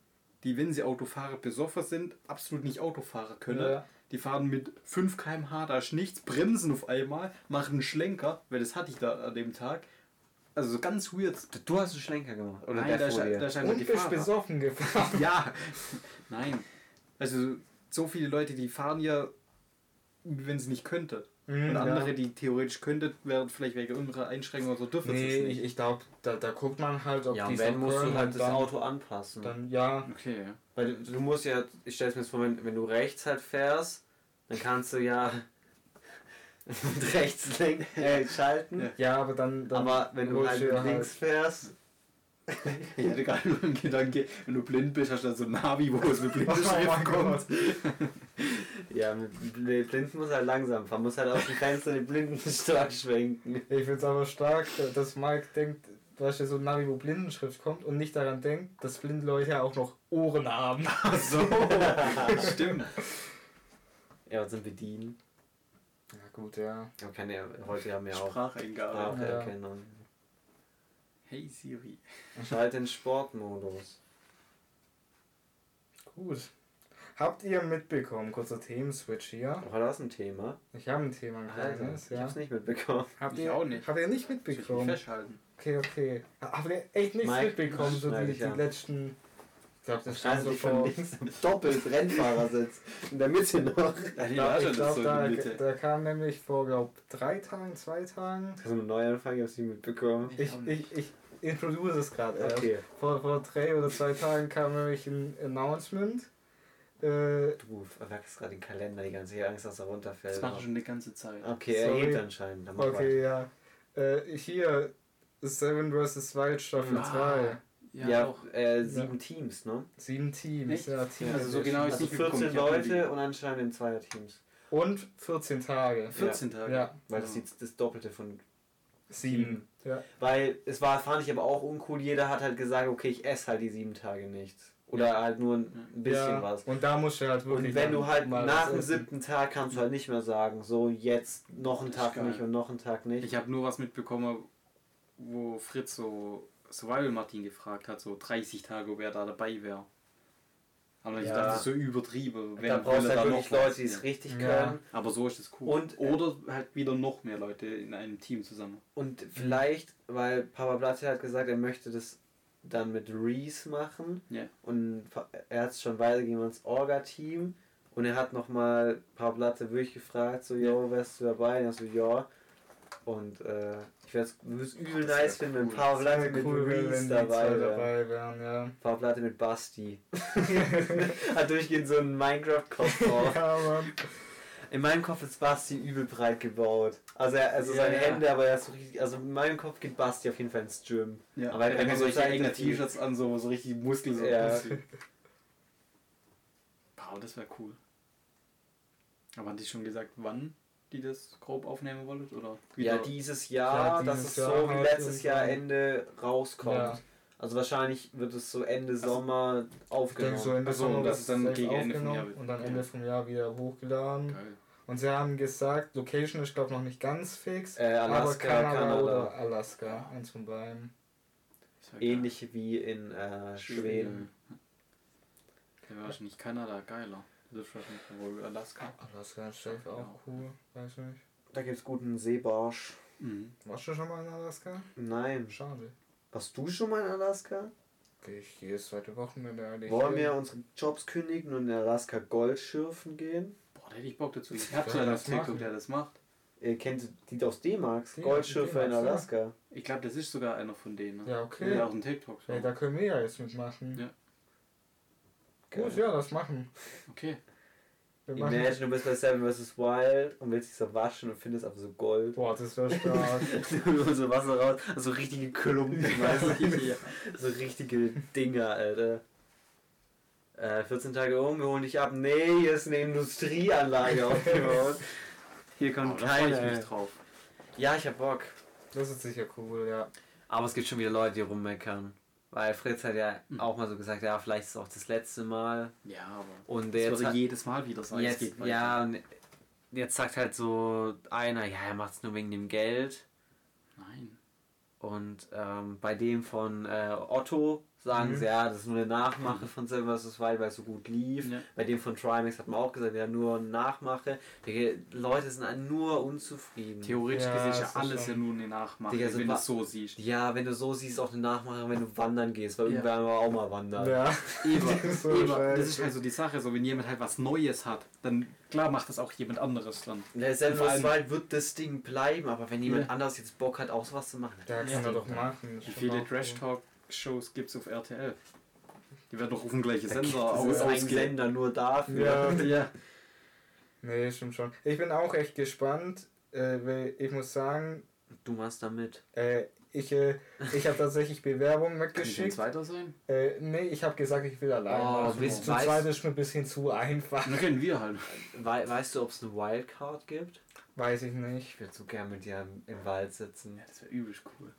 die, wenn sie Autofahrer besoffen sind, absolut nicht Autofahrer können. Ja. Die fahren mit 5 km/h, da ist nichts, bremsen auf einmal, machen einen Schlenker, weil das hatte ich da an dem Tag. Also so ganz weird. Du hast einen Schlenker gemacht. Oder Nein, der da ist, vor dir. da ist Und bist besoffen gefahren. <laughs> Ja, nein. Also so viele Leute, die fahren ja, wenn sie nicht könnten. Mhm, Und ja. andere, die theoretisch könnten, wären vielleicht wegen unserer Einschränkung oder so dürfen Nee, es ich, nicht. ich glaube, da, da guckt man halt, ob ja, die und wenn musst du halt das dann, Auto anpassen. Dann, ja, Okay, ja. Weil du, du musst ja, ich stelle es mir jetzt vor, wenn, wenn du rechts halt fährst, dann kannst du ja <laughs> mit rechts lenken, äh, schalten. Ja. ja, aber dann, dann Aber wenn du halt mit links fährst, <laughs> Ich hatte gerade nur einen Gedanke, wenn du blind bist, hast du dann so ein Navi, wo es mit <laughs> blinden Oh kommt. <laughs> ja, mit Bl- Blinden muss halt langsam fahren, muss halt aus dem Fenster den Blinden stark schwenken. Ich finde es aber stark, dass Mike denkt, dass ja so ein Navi, wo Blindenschrift kommt und nicht daran denkt, dass blinde Leute ja auch noch Ohren haben. Ach so, stimmt. Ja, und sind bedienen. Ja gut, ja. Aber kann ja, heute haben wir auch Spracheingabe. Spracherkennung. Hey Siri. Schalt den Sportmodus. Gut. Habt ihr mitbekommen, kurzer Themenswitch hier. War das ein Thema? Ich habe ein Thema, ein Alter, kleines, ich ja. hab's nicht mitbekommen. Habt Ich ihr, auch nicht. Habt ihr nicht Soll ich mich mitbekommen? festhalten? Okay, okay. Habt ihr echt nichts Mike, mitbekommen, so schneid die, ich die an. letzten... Ich glaube, das stand so ich von vor... links doppelt Rennfahrersitz. In der Mitte noch. Ja, Ich die glaube, war ich schon glaub, so da, da kam nämlich vor, glaub, drei Tagen, zwei Tagen. Das ist ein Neuanfang, ich hab's nicht mitbekommen. Ich, ich, ich introduce es gerade erst. Okay. Vor, vor drei oder zwei Tagen kam nämlich ein Announcement. Äh, Du verwechselst gerade den Kalender die ganze Zeit, Angst, dass er runterfällt. Das mache ich schon eine ganze Zeit. Okay, er hebt anscheinend. Dann okay, ja. Äh, hier, Seven vs. Wild Staffel Ah, 3. Ja, Ja, auch. äh, sieben Teams, ne? Sieben Teams, Echt? ja, Team Also so genau ist Also nicht 14 mitbekommen, ich hab Leute und anscheinend in Zweierteams. Und 14 Tage. die 14 Tage. Ja, Weil das ist das Doppelte von. Sieben. Ja. Weil es war, fand ich aber auch uncool, jeder hat halt gesagt, okay, ich esse halt die sieben Tage nichts. Oder halt nur ein bisschen ja. was. Und da musst du halt wirklich. Und wenn du halt mal nach dem siebten Tag kannst du halt nicht mehr sagen, so jetzt noch einen Tag nicht und noch einen Tag nicht. Ich habe nur was mitbekommen, wo Fritz so Survival Martin gefragt hat, so 30 Tage, ob er da dabei wäre. Aber ich Ja. dachte, das ist so übertrieben. da brauchst du halt wirklich? Leute, die es Ja. richtig Ja. können. Aber so ist es cool. Und, äh, Oder halt wieder noch mehr Leute in einem Team zusammen. Und vielleicht, weil Papa Blatte hat gesagt, er möchte das dann mit Reese machen. Ja. Und er hat es schon weitergegeben ans Orga-Team. Und er hat nochmal Papa Blatte wirklich gefragt, so, yo, wärst du dabei? Und er so, ja. Und äh, ich würde es übel das nice finden, wenn cool. Blatte wäre mit cool, Reese dabei dabei wären, ja. Papa Blatte mit Basti. <laughs> hat durchgehend so einen Minecraft-Kopf drauf. <laughs> ja, Mann. In meinem Kopf ist Basti übel breit gebaut. Also, er, also Ja, seine ja. Hände, aber er ist so richtig. Also in meinem Kopf geht Basti auf jeden Fall ins Gym. Ja. Aber er enge dass die- T-Shirts an, so, so richtig Muskeln so. Ja. Wow, das wäre cool. Aber hat die schon gesagt, wann? Die das grob aufnehmen wolltet? Oder Ja, dieses Jahr, Ja, dass dieses es Jahr so wie letztes Jahr. Ende rauskommt. Ja. Also wahrscheinlich wird es so Ende Also- Sommer Ich denke aufgenommen. so Ende Sommer das wird ist dann gegen Ende vom aufgenommen Jahr. Und dann Ja. Ende vom Jahr wieder hochgeladen. Geil. Und sie haben gesagt, Location ist glaube noch nicht ganz fix, Äh, Alaska, aber Kanada, Kanada. oder Alaska, eins von beiden. Das. Ähnlich wie in äh, Schweden. Der wäre wahrscheinlich Kanada geiler. Das ist wohl Alaska. Alaska ist safe auch Ja. cool, weiß nicht. Da gibt es guten Seebarsch. Mhm. Warst du schon mal in Alaska? Nein. Schade. Warst du schon mal in Alaska? Okay, ich gehe jetzt zweite Wochenende eigentlich. Wollen wir unsere Jobs kündigen und in Alaska Gold schürfen gehen? Boah, da hätte ich Bock dazu. Ich hab Ja, so einen auf das TikTok, der das macht. Ihr kennt die aus D-Max? Die- Goldschürfer in D-Max, ja. Alaska. Ich glaube, das ist sogar einer von denen. Ne? Ja, okay. Der auch einen TikTok. So. Hey, da können wir ja jetzt mitmachen. Ja. Gut, ja, das machen. Okay. Wir machen Imagine, du bist bei Seven vs. Wild und willst dich so waschen und findest einfach so Gold. Boah, das wäre stark. <laughs> so Wasser raus, so richtige Klumpen, weißt du? So richtige Dinger, Alter. Äh, 14 Tage um, wir holen dich ab. Nee, hier ist eine Industrieanlage <laughs> aufgebaut. Hier Oh, kommt da freue ich mich drauf. Ja, ich hab Bock. Das ist sicher cool, ja. Aber es gibt schon wieder Leute, die rummeckern. Weil Fritz hat ja Hm. auch mal so gesagt, ja, vielleicht ist es auch das letzte Mal. Ja, aber. Und Das jetzt, würde hat, jedes Mal wieder sein. Jetzt geht ja, und jetzt sagt halt so einer, ja, er macht es nur wegen dem Geld. Nein. Und ähm, bei dem von äh, Otto sagen Mhm. sie, ja, das ist nur eine Nachmache von Silver vs. Wild, weil es so gut lief. Ja. Bei dem von Trimax hat man auch gesagt, ja, nur eine Nachmache. Die Leute sind halt nur unzufrieden. Theoretisch Ja, gesehen ist ja alles ja nur eine Nachmache, Digga, so wenn du es so siehst. Ja, wenn du so siehst, auch eine Nachmache, wenn du wandern gehst, weil Ja. irgendwann war auch mal wandern. Ja. Eben, <laughs> Das ist so das ist halt so die Sache, so wenn jemand halt was Neues hat, dann klar macht das auch jemand anderes dann. Der Seven Vor vs. Wild wird das Ding bleiben, aber wenn jemand Ja. anderes jetzt Bock hat, auch sowas zu machen. Da kann Ja. er doch machen. Viele schon Trash-Talk-Shows gibt es auf RTL? Die werden doch auf dem gleichen Sender aus- ausge- Sender nur dafür. Ja. <laughs> ja. Nee, stimmt schon. Ich bin auch echt gespannt, äh, weil ich muss sagen, Du machst da mit. äh, ich, äh, ich habe tatsächlich Bewerbungen Kann ich ein zweiter sein? Äh, nee, ich habe gesagt, ich will allein. Oh, wisst- Zu weißt- zweit ist mir ein bisschen zu einfach. Dann können wir halt. Wei weißt du, ob es eine Wildcard gibt? Weiß ich nicht. Ich würde so gern mit dir im, im Wald sitzen. Ja, das wäre übelst cool.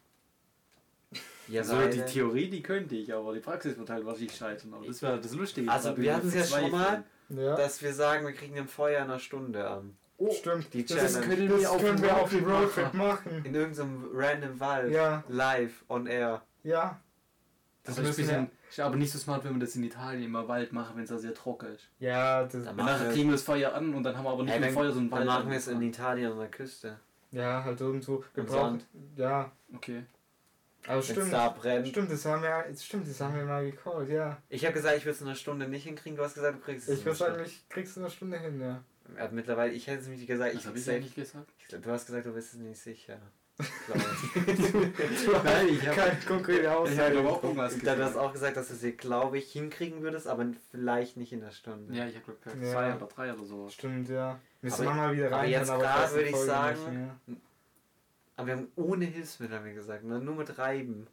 Ja, Also die beide. Theorie, die könnte ich, aber die Praxis wird halt wahrscheinlich scheitern. Aber das wäre das Lustige. Also, wir hatten es ja schon verzweifeln. Ja, dass wir sagen, wir kriegen ein Feuer in einer Stunde an. stimmt. die das Challenge. können das wir auf können dem wir auf dem Roadtrip machen. In irgendeinem random Wald. Ja, Live, on air. ja. Das Das ist, bisschen, ist aber nicht so smart, wenn wir das in Italien im Wald machen, wenn es da sehr trocken ist. Ja, das, Dann nachher wir- kriegen wir das Feuer an und dann haben wir aber nicht dann, Feuer, sondern dann Wald. machen wir es in Italien an der Küste. ja, halt irgendwo. Wir Im brauchen. Sand. Ja, Okay. Aber es stimmt. da brennt. Stimmt, das haben wir, stimmt, das haben wir mal gecallt, ja. Ich habe gesagt, ich würde es in einer Stunde nicht hinkriegen. Du hast gesagt, du kriegst es Ich in würde einer sagen, ich krieg's in einer Stunde hin, ja. Er hat mittlerweile, ich hätte es nämlich gesagt, ich habe ich safe. eigentlich gesagt? Ich Du hast gesagt, du bist es nicht sicher. <laughs> Glaub ich. Nein, ich habe Keine konkrete ich Aussage. hab auch irgendwas Ich glaub, du hast gesagt. auch gesagt, dass du es, glaube ich, hinkriegen würdest, aber vielleicht nicht in der Stunde. Ja, ich habe gesagt Ja. zwei oder drei oder sowas. Stimmt, ja. Müssen Aber- wir mal wieder aber rein. jetzt können, grad erste würde ich sagen- nicht. Aber wir haben ohne Hilfsmittel, haben wir gesagt, ne? nur mit Reiben.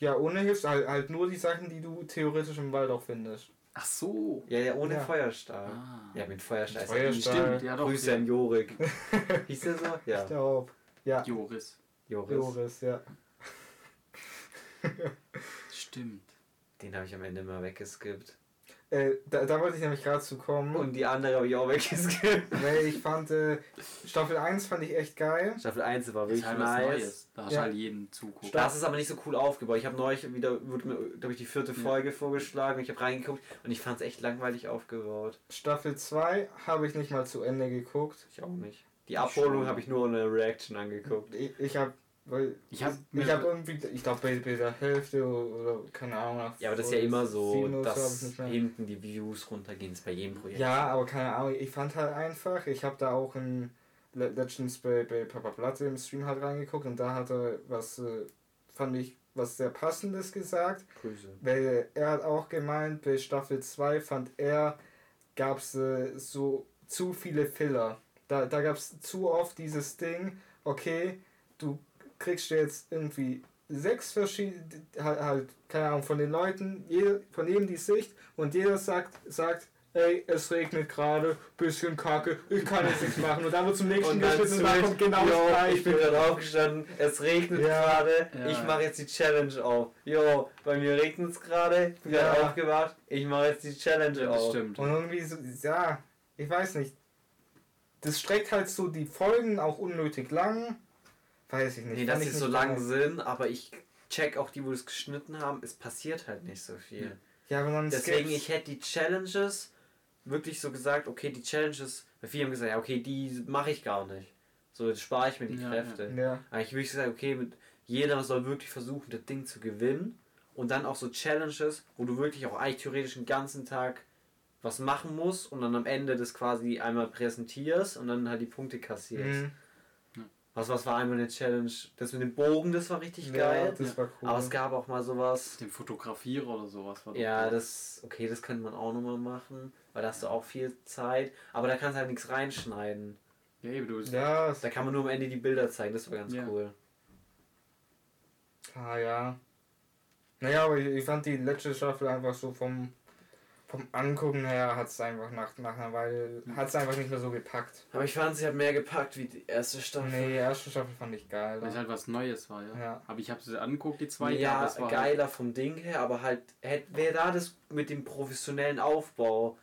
Ja, ohne Hilfs, halt, halt nur die Sachen, die du theoretisch im Wald auch findest. Ach so. Ja, ja, ohne Ja. Feuerstahl. Ah. Ja, mit Feuerstahl. ist Feuerstahl. ja Stimmt, ja doch. Grüße an Jorik. <laughs> Hieß der so? Ja, Ich glaube. Ja, Joris. Joris. Joris, ja. Stimmt. Den habe ich am Ende mal weggeskippt. Äh, da, da wollte ich nämlich gerade zu kommen. Und die andere habe ich auch weggeskippt. <laughs> weil ich fand, äh, Staffel 1 fand ich echt geil. Staffel 1 war wirklich halt nice. Neues. Da hast du Ja. halt jeden zugucken. Das ist aber nicht so cool aufgebaut. Ich habe neulich wieder, wurde mir, glaube ich, die vierte Ja. Folge vorgeschlagen. Ich habe reingeguckt und ich fand es echt langweilig aufgebaut. Staffel 2 habe ich nicht mal zu Ende geguckt. Ich auch nicht. Die Abholung habe ich nur ohne Reaction angeguckt. Ich, ich habe weil Ich hab ich habe irgendwie, ich glaube bei, bei der Hälfte oder, oder keine Ahnung. nach Ja, aber das ist ja immer so, hab dass hinten die Views runtergehen. Ist bei jedem Projekt. Ja, aber keine Ahnung, ich fand halt einfach, ich habe da auch in Le- Legends bei, bei Papa Platte im Stream halt reingeguckt und da hat er was, äh, fand ich, was sehr passendes gesagt, Grüße. weil er hat auch gemeint, bei Staffel 2 fand er, gab es äh, so zu viele Filler. Da, da gab es zu oft dieses Ding, okay, du kriegst jetzt irgendwie sechs verschiedene, halt, halt, keine Ahnung, von den Leuten, jeder, von jedem die Sicht und jeder sagt, sagt, ey, es regnet gerade, bisschen kacke, ich kann jetzt nichts machen. Und dann wird zum nächsten geschnitten und dann kommt genau yo, das gleiche. ich bin gerade aufgestanden, es regnet Ja. gerade, Ja. ich mache jetzt die Challenge auf. Jo, bei mir regnet es gerade, ich bin gerade Ja. aufgewacht, ich mache jetzt die Challenge Ja, auf. stimmt. Und irgendwie so, ja, ich weiß nicht. Das streckt halt so die Folgen auch unnötig lang. Weiß ich nicht. Nee, Fand dass sie so lang geil. sind, aber ich check auch die, wo es geschnitten haben, es passiert halt nicht so viel. Ja, wenn man Deswegen, ich hätte die Challenges wirklich so gesagt, okay, die Challenges, weil viele haben gesagt, ja, okay, die mache ich gar nicht. So, jetzt spare ich mir die Ja, Kräfte. Ja, Aber ich würde sagen, okay, mit, jeder soll wirklich versuchen, das Ding zu gewinnen. Und dann auch so Challenges, wo du wirklich auch eigentlich theoretisch den ganzen Tag was machen musst und dann am Ende das quasi einmal präsentierst und dann halt die Punkte kassierst. mhm. Was, was war einmal eine Challenge? Das mit dem Bogen, das war richtig ja geil. das war cool. Aber es gab auch mal sowas. Den Fotografierer oder sowas war Ja, cool. das, okay, das könnte man auch nochmal machen, weil da hast du auch viel Zeit, aber da kannst du halt nichts reinschneiden. Ja, eben, du ja, es- Da kann man nur am Ende die Bilder zeigen, das war ganz Ja. cool. ah ja. Naja, aber ich, ich fand die letzte Staffel einfach so vom, vom Angucken her hat es einfach nach, nach einer Weile, hat es einfach nicht mehr so gepackt. Aber ich fand, sie hat mehr gepackt wie die erste Staffel. Nee, die erste Staffel fand ich geil. Weil es halt was Neues war, ja. Ja. Aber ich habe sie angeguckt, die zweite. aber ja, es war geiler vom Ding her, aber halt, wäre da das mit dem professionellen Aufbau,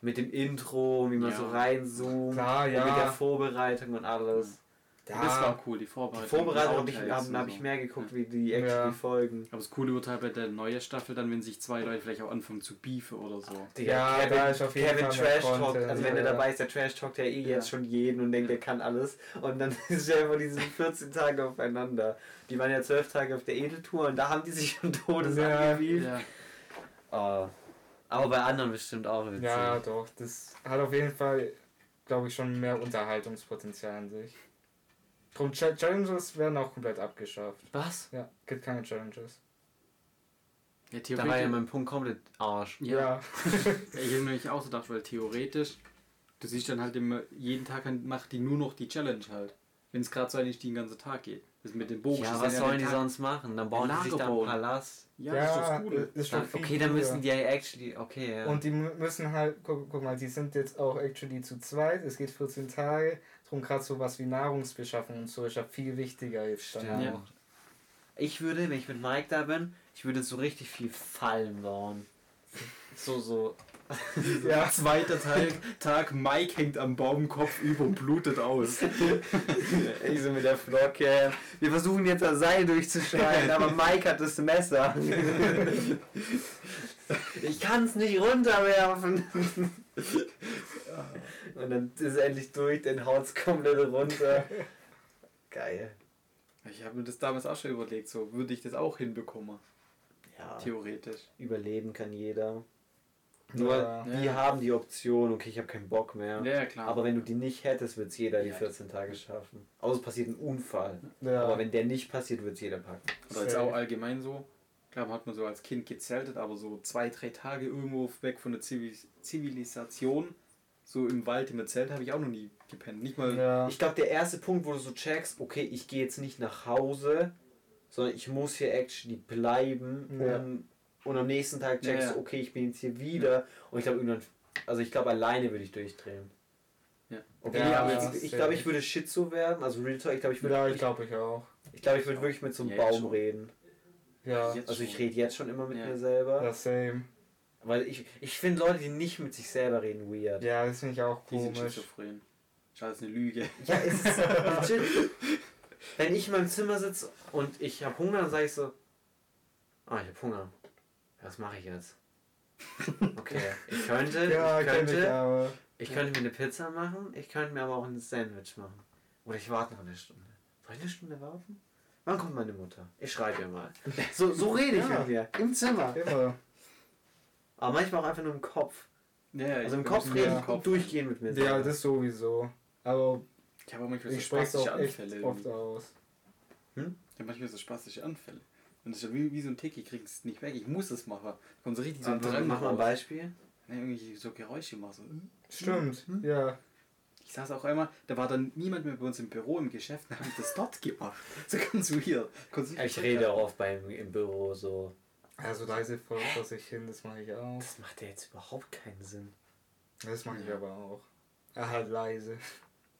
mit dem Intro, wie man Ja. so reinzoomt, Klar, ja. mit der Vorbereitung und alles. Halt, das war cool, die Die Vorbereitung. Vorbereitung habe ich, hab, hab ich mehr geguckt, wie die actually Ja. Folgen. Aber das Coole wird halt bei der neuen Staffel dann, wenn sich zwei Leute vielleicht auch anfangen zu beefen oder so. Digga, Ja, Kevin, da ist auf jeden Kevin Fall Trash Talk, Content, also wenn ja. er dabei ist, der Trash Talk ja eh Ja. jetzt schon jeden und denkt, er kann alles. Und dann <laughs> ist er immer diese 14 Tage aufeinander. Die waren ja 12 Tage auf der Edeltour und da haben die sich schon Todes Ja. angewiesen. Ja. Ah. Aber bei anderen bestimmt auch witzig. Ja, doch. Das hat auf jeden Fall, glaube ich, schon mehr Unterhaltungspotenzial an sich. Drum Ch Challenges werden auch komplett abgeschafft. Was? Ja, gibt keine Challenges. Ja, Da war ja mein Punkt komplett Arsch. Ja. <laughs> Ich habe nämlich auch so gedacht, weil theoretisch, du siehst dann halt immer, jeden Tag macht die nur noch die Challenge halt. Wenn es gerade so eigentlich den ganzen Tag geht. Das mit dem Bogen. Ja, was sollen die Tag- sonst machen? Dann bauen die sich da einen. Palast. Ja, das ist das Coole. äh, ist schon okay, dann müssen die ja actually. Okay, ja. Und die mü- müssen halt, guck, guck mal, die sind jetzt auch actually zu zweit. Es geht 14 Tage. Drum gerade sowas wie Nahrungsbeschaffung und so ist ja viel wichtiger jetzt dann Stimmt. auch. Ich würde, wenn ich mit Mike da bin, ich würde so richtig viel Fallen bauen. So, so. <laughs> Ja. Zweiter Tag, Tag, Mike hängt am Baumkopf über und blutet aus. <laughs> Ich so mit der Flocke. Wir versuchen jetzt das Seil durchzuschneiden, aber <laughs> Mike hat das Messer. Ich kann es nicht runterwerfen. Und dann ist es endlich durch, dann haut es komplett runter. Geil. Ich habe mir das damals auch schon überlegt, so würde ich das auch hinbekommen, Ja, theoretisch. überleben kann jeder. Nur Ja. die Ja. haben die Option, okay, ich habe keinen Bock mehr. Ja, klar. Aber wenn du die nicht hättest, wird es jeder die Ja. 14 Tage schaffen. Außer es passiert ein Unfall. Ja. Aber wenn der nicht passiert, wird es jeder packen. Oder Safe. auch allgemein so. Klar, hat man so als Kind gezeltet, aber so zwei, drei Tage irgendwo weg von der Zivil Zivilisation, so im Wald im Zelt, habe ich auch noch nie gepennt. Nicht mal. ja. Ich glaube, der erste Punkt, wo du so checkst, okay, ich gehe jetzt nicht nach Hause, sondern ich muss hier actually bleiben. Ja. Und, am nächsten Tag checkst Ja, du, okay, ich bin jetzt hier wieder. Und ich glaube, irgendwann, also ich glaube, alleine würde ich durchdrehen. Ja. Okay, Ja, jetzt, ich safe. glaube, ich würde Schizo werden, also Real Talk, ich glaube, ich würde ja, ich ich, glaube ich auch. ich, glaub, ich würde wirklich mit so einem Baum schon. reden. Ja, Jetzt Also ich rede jetzt schon immer mit Ja. mir selber. ja same. Weil ich, ich finde Leute, die nicht mit sich selber reden, weird. Ja, das finde ich auch Die sind komisch. schizophren. Scheiße, eine Lüge. Ja, es ist <laughs> legit. Wenn ich in meinem Zimmer sitze und ich habe Hunger, dann sage ich so, ah, ich habe Hunger. Was mache ich jetzt? <laughs> Okay, ich könnte, Ja, ich kenn ich könnte, aber. ich könnte mir eine Pizza machen, ich könnte mir aber auch ein Sandwich machen. Oder ich warte noch eine Stunde. Soll ich eine Stunde warten? Wann kommt meine Mutter? Ich schreibe ihr mal. <laughs> So, so rede ich Ja. mit mir. Im Zimmer. Immer. Aber manchmal auch einfach nur im Kopf. Ja, ja, Also im ich Kopf reden im und Kopf. durchgehen mit mir Ja, das sowieso. Aber Ich habe auch manchmal so echt Anfälle. oft aus. Ich habe manchmal so spastische Anfälle. Und das ist ja wie, wie so ein Tick, ich krieg's nicht weg. Ich muss es machen. Kommt so richtig so ein Aber Drang mach mal ein. Beispiel. Ja, irgendwie so Geräusche machen. So. hm. Stimmt, Mhm. ja. Ich saß auch einmal, da war dann niemand mehr bei uns im Büro, im Geschäft, dann habe ich das dort gemacht. <laughs> So ganz weird. Ich rede auch oft beim, im Büro so. Also leise vor, sich hin, das mache ich auch. Das macht ja jetzt überhaupt keinen Sinn. Das mache ich Ja. aber auch. Er halt leise.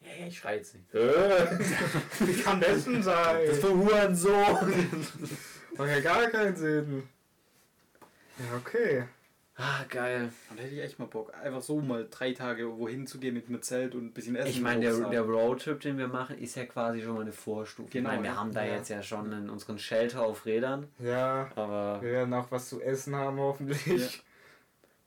Hey, ich schrei jetzt nicht. <laughs> Wie kann das denn sein? Das für Hurensohn. <laughs> Macht ja gar keinen Sinn. Ja, okay. Ah, geil. Und da hätte ich echt mal Bock, einfach so mal drei Tage wohin zu gehen mit einem Zelt und ein bisschen Essen. Ich meine, der, der. Roadtrip, den wir machen, ist ja quasi schon mal eine Vorstufe. Genau, ich meine, wir haben da Ja. jetzt ja schon in unseren Shelter auf Rädern, Ja, aber wir werden auch was zu essen haben hoffentlich. Ja.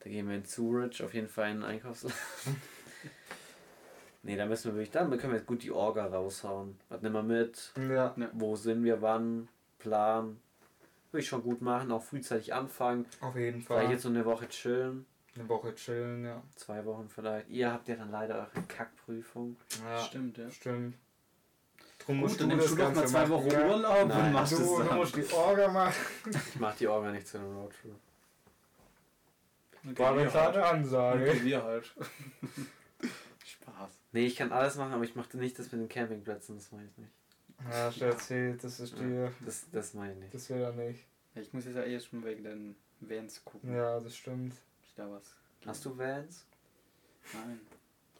da gehen wir in Zurich auf jeden Fall in den Einkaufsladen. <laughs> nee, da müssen wir wirklich, dann können wir jetzt gut die Orga raushauen. Was nehmen wir mit? Ja. Wo sind wir, wann? Plan. Würde ich schon gut machen, auch frühzeitig anfangen. auf jeden Vielleicht Fall. jetzt so eine Woche chillen. Eine Woche chillen, ja. Zwei Wochen vielleicht. Ihr habt ja dann leider eure Kackprüfung. Ja, Stimmt, ja. stimmt. Drum musst du nimmst das du doch mal Ganze zwei. Wochen ja. Urlaub Nein. und machst Du, es du dann. musst die Orga machen. Ich mach die Orga nicht zu einem Roadtrip. Okay, War eine klare halt. Ansage. Okay, wir halt. <laughs> Spaß. Nee, ich kann alles machen, aber ich mache nicht das mit den Campingplätzen, das meine ich nicht. Ja, hast du erzählt, das ist dir. Das, das meine ich nicht. Das will er nicht. Ja, ich muss jetzt ja eh schon wegen den Vans gucken. Ja, das stimmt. Ich da was. Hast du Vans? Nein.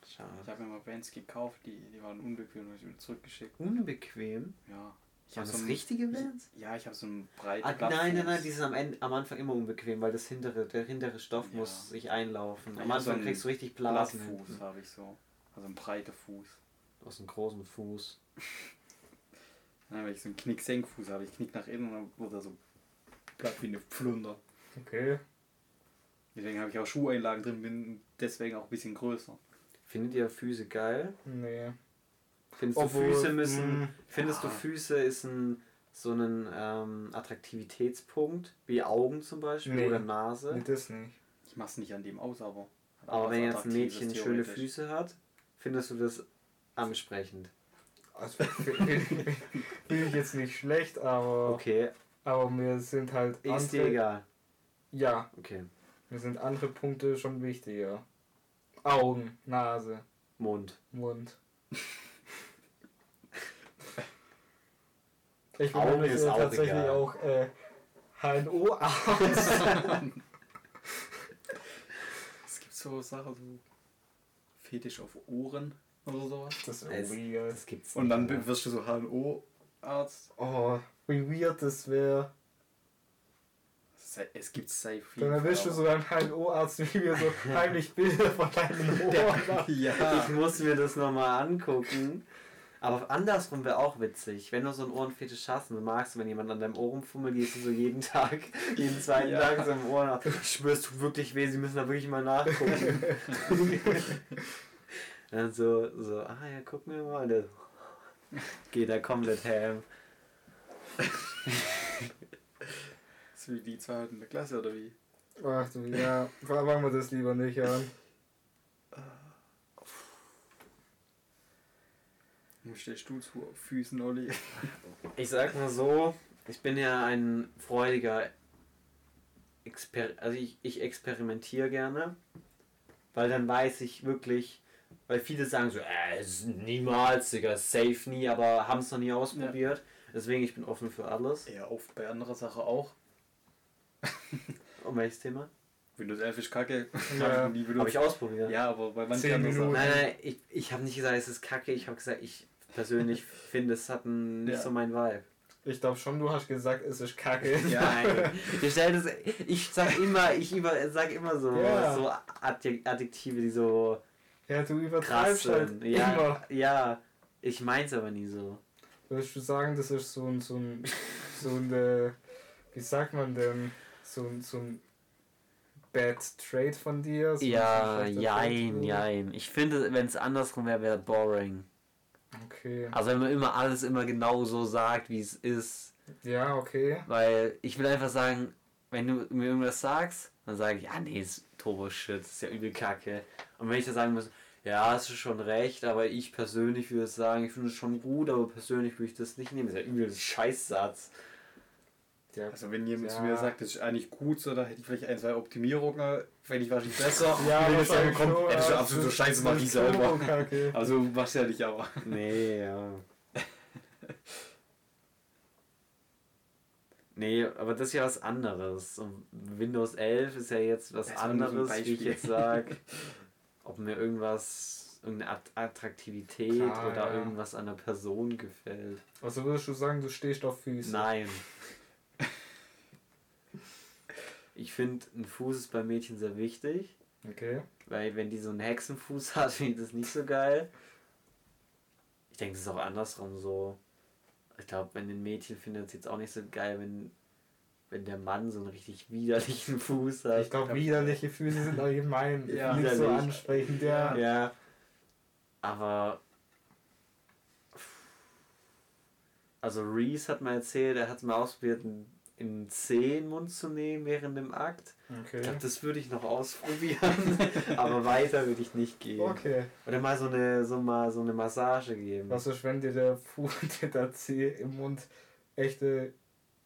Ich Schade. habe mir mal Vans gekauft, die, die waren unbequem und ich wieder zurückgeschickt. Unbequem? Ja. Ich Waren hab das ein- richtige Vans? Ja, ich habe so einen breiten Ah, nein, nein, nein, die sind am, Ende, am Anfang immer unbequem, weil das hintere, der hintere Stoff Ja. muss sich einlaufen. Ich Am so Anfang einen kriegst du richtig Blasen Blattfuß habe ich so. Also ein breiter Fuß. Aus einem großen Fuß. <laughs> Nein, weil ich so einen Knick-Senkfuß habe. Ich knick nach innen und dann wird er so platt wie eine Pflunder. Okay. Deswegen habe ich auch Schuheinlagen drin, bin deswegen auch ein bisschen größer. Findet ihr Füße geil? Nee. Findest Obwohl, du Füße müssen. mh, Findest ja. du Füße ist ein so ein ähm, Attraktivitätspunkt, wie Augen zum Beispiel Nee. oder Nase? Nee, das nicht. Ich mach's nicht an dem aus, aber. Aber wenn jetzt ein Mädchen schöne. Füße hat, findest du das ansprechend? Also, <laughs> finde ich jetzt nicht schlecht, aber, Okay, aber mir sind halt ist dir egal. Ja, Okay. mir sind andere Punkte schon wichtiger. Augen, Nase, Mund. Mund. Ich bin Augen ist auch tatsächlich egal. auch äh, HNO-Arzt. <laughs> Es gibt so Sachen, so Fetisch auf Ohren oder sowas. Das ist Es- weird. Das gibt's Und dann nicht, oder? wirst du so HNO-Arzt. Oh, wie weird das wäre. Es gibt safe Dann erwischst du so einen HNO-Arzt, wie wir so <laughs> heimlich Bilder von deinen Ohren machen. Ich Ja. muss mir das nochmal angucken. Aber andersrum wäre auch witzig. Wenn du so einen Ohrenfetisch hast und du magst, wenn jemand an deinem Ohr rumfummelt, gehst du so jeden Tag, <laughs> jeden zweiten Ja. Tag so im Ohr nach. Spürst du wirklich weh, sie müssen da wirklich mal nachgucken. <laughs> Dann so, so, ah ja, guck mir mal. Der <laughs> geht da komplett ham. <laughs> So wie die zwei in der Klasse oder wie? Ach du, ja, fangen wir das lieber nicht an. Wo stehst du zu Füßen, Olli? <laughs> Ich sag mal so, ich bin ja ein freudiger Exper also ich, ich experimentiere gerne, weil dann weiß ich wirklich, weil viele sagen so, äh, es ist niemals, Digga, safe nie, aber haben es noch nie ausprobiert. Deswegen, ich bin offen für alles. Ja, oft bei anderer Sache auch. <laughs> Um welches Thema? Windows 11 ist kacke. Ja. <laughs> Hab ich. Habe ich ausprobiert. Ja, aber bei manchen anderen Sachen. Nein, nein, ich, ich habe nicht gesagt, es ist kacke, ich habe gesagt, ich persönlich <laughs> finde, es hat ein, nicht Ja. so mein Vibe. Ich glaube schon, du hast gesagt, es ist kacke. Ja. Nein, es, ich sag immer, ich über, sag immer so, Ja. so Adjek- Adjektive, die so Ja, du krass übertreibst halt sind. Ja, immer. ja, ich mein's aber nie so. Würdest du sagen, das ist so ein, so ein, <laughs> so ein, äh, wie sagt man denn, so ein, so ein Bad Trade von dir? So Ja, jein, jein. Ich finde, wenn es andersrum wäre, wäre boring. Okay. Also wenn man immer alles immer genau so sagt, wie es ist. Ja, okay. Weil ich will einfach sagen, wenn du mir irgendwas sagst, dann sage ich, ja nee, ist Turbo-Shit, ist ja übel kacke. Und wenn ich dann sagen muss, ja, hast du schon recht, aber ich persönlich würde sagen, ich finde es schon gut, aber persönlich würde ich das nicht nehmen. Das ist ja übel ein Scheißsatz. Ja, Also wenn jemand zu Ja. mir sagt, das ist eigentlich gut so, da hätte ich vielleicht ein, zwei Optimierungen, fände ich wahrscheinlich besser. <laughs> ja wenn ich sagen komm, ja, das ist ja, absolut so das- scheiße, das mach ich selber. Also machst du ja nicht, aber. Nee, ja. <laughs> nee, aber das ist ja was anderes. Und Windows 11 ist ja jetzt was Das anderes, wie ich jetzt sage. <laughs> ob mir irgendwas, irgendeine At- Attraktivität Ah, oder ja. irgendwas an der Person gefällt. Also würdest du sagen, du stehst auf Füße? Nein. <laughs> Ich finde, ein Fuß ist bei Mädchen sehr wichtig, Okay. weil wenn die so einen Hexenfuß <laughs> hat, finde ich das nicht so geil. Ich denke, es ist auch andersrum so. Ich glaube, wenn ein Mädchen findet es jetzt auch nicht so geil, wenn, wenn der Mann so einen richtig widerlichen Fuß hat. Ich glaube, widerliche Füße sind allgemein <laughs> Ja. nicht so Widerlich. ansprechend, ja. Ja. Aber. Also Reese hat mal erzählt, er hat mal ausprobiert, in den Mund zu nehmen während dem Akt. Ich Okay. glaube, das würde ich noch ausprobieren. <laughs> aber weiter würde ich nicht gehen. Okay. Oder mal so eine, so mal so eine Massage geben. Was ist, wenn dir der Fuß, <laughs> der Zeh im Mund echte,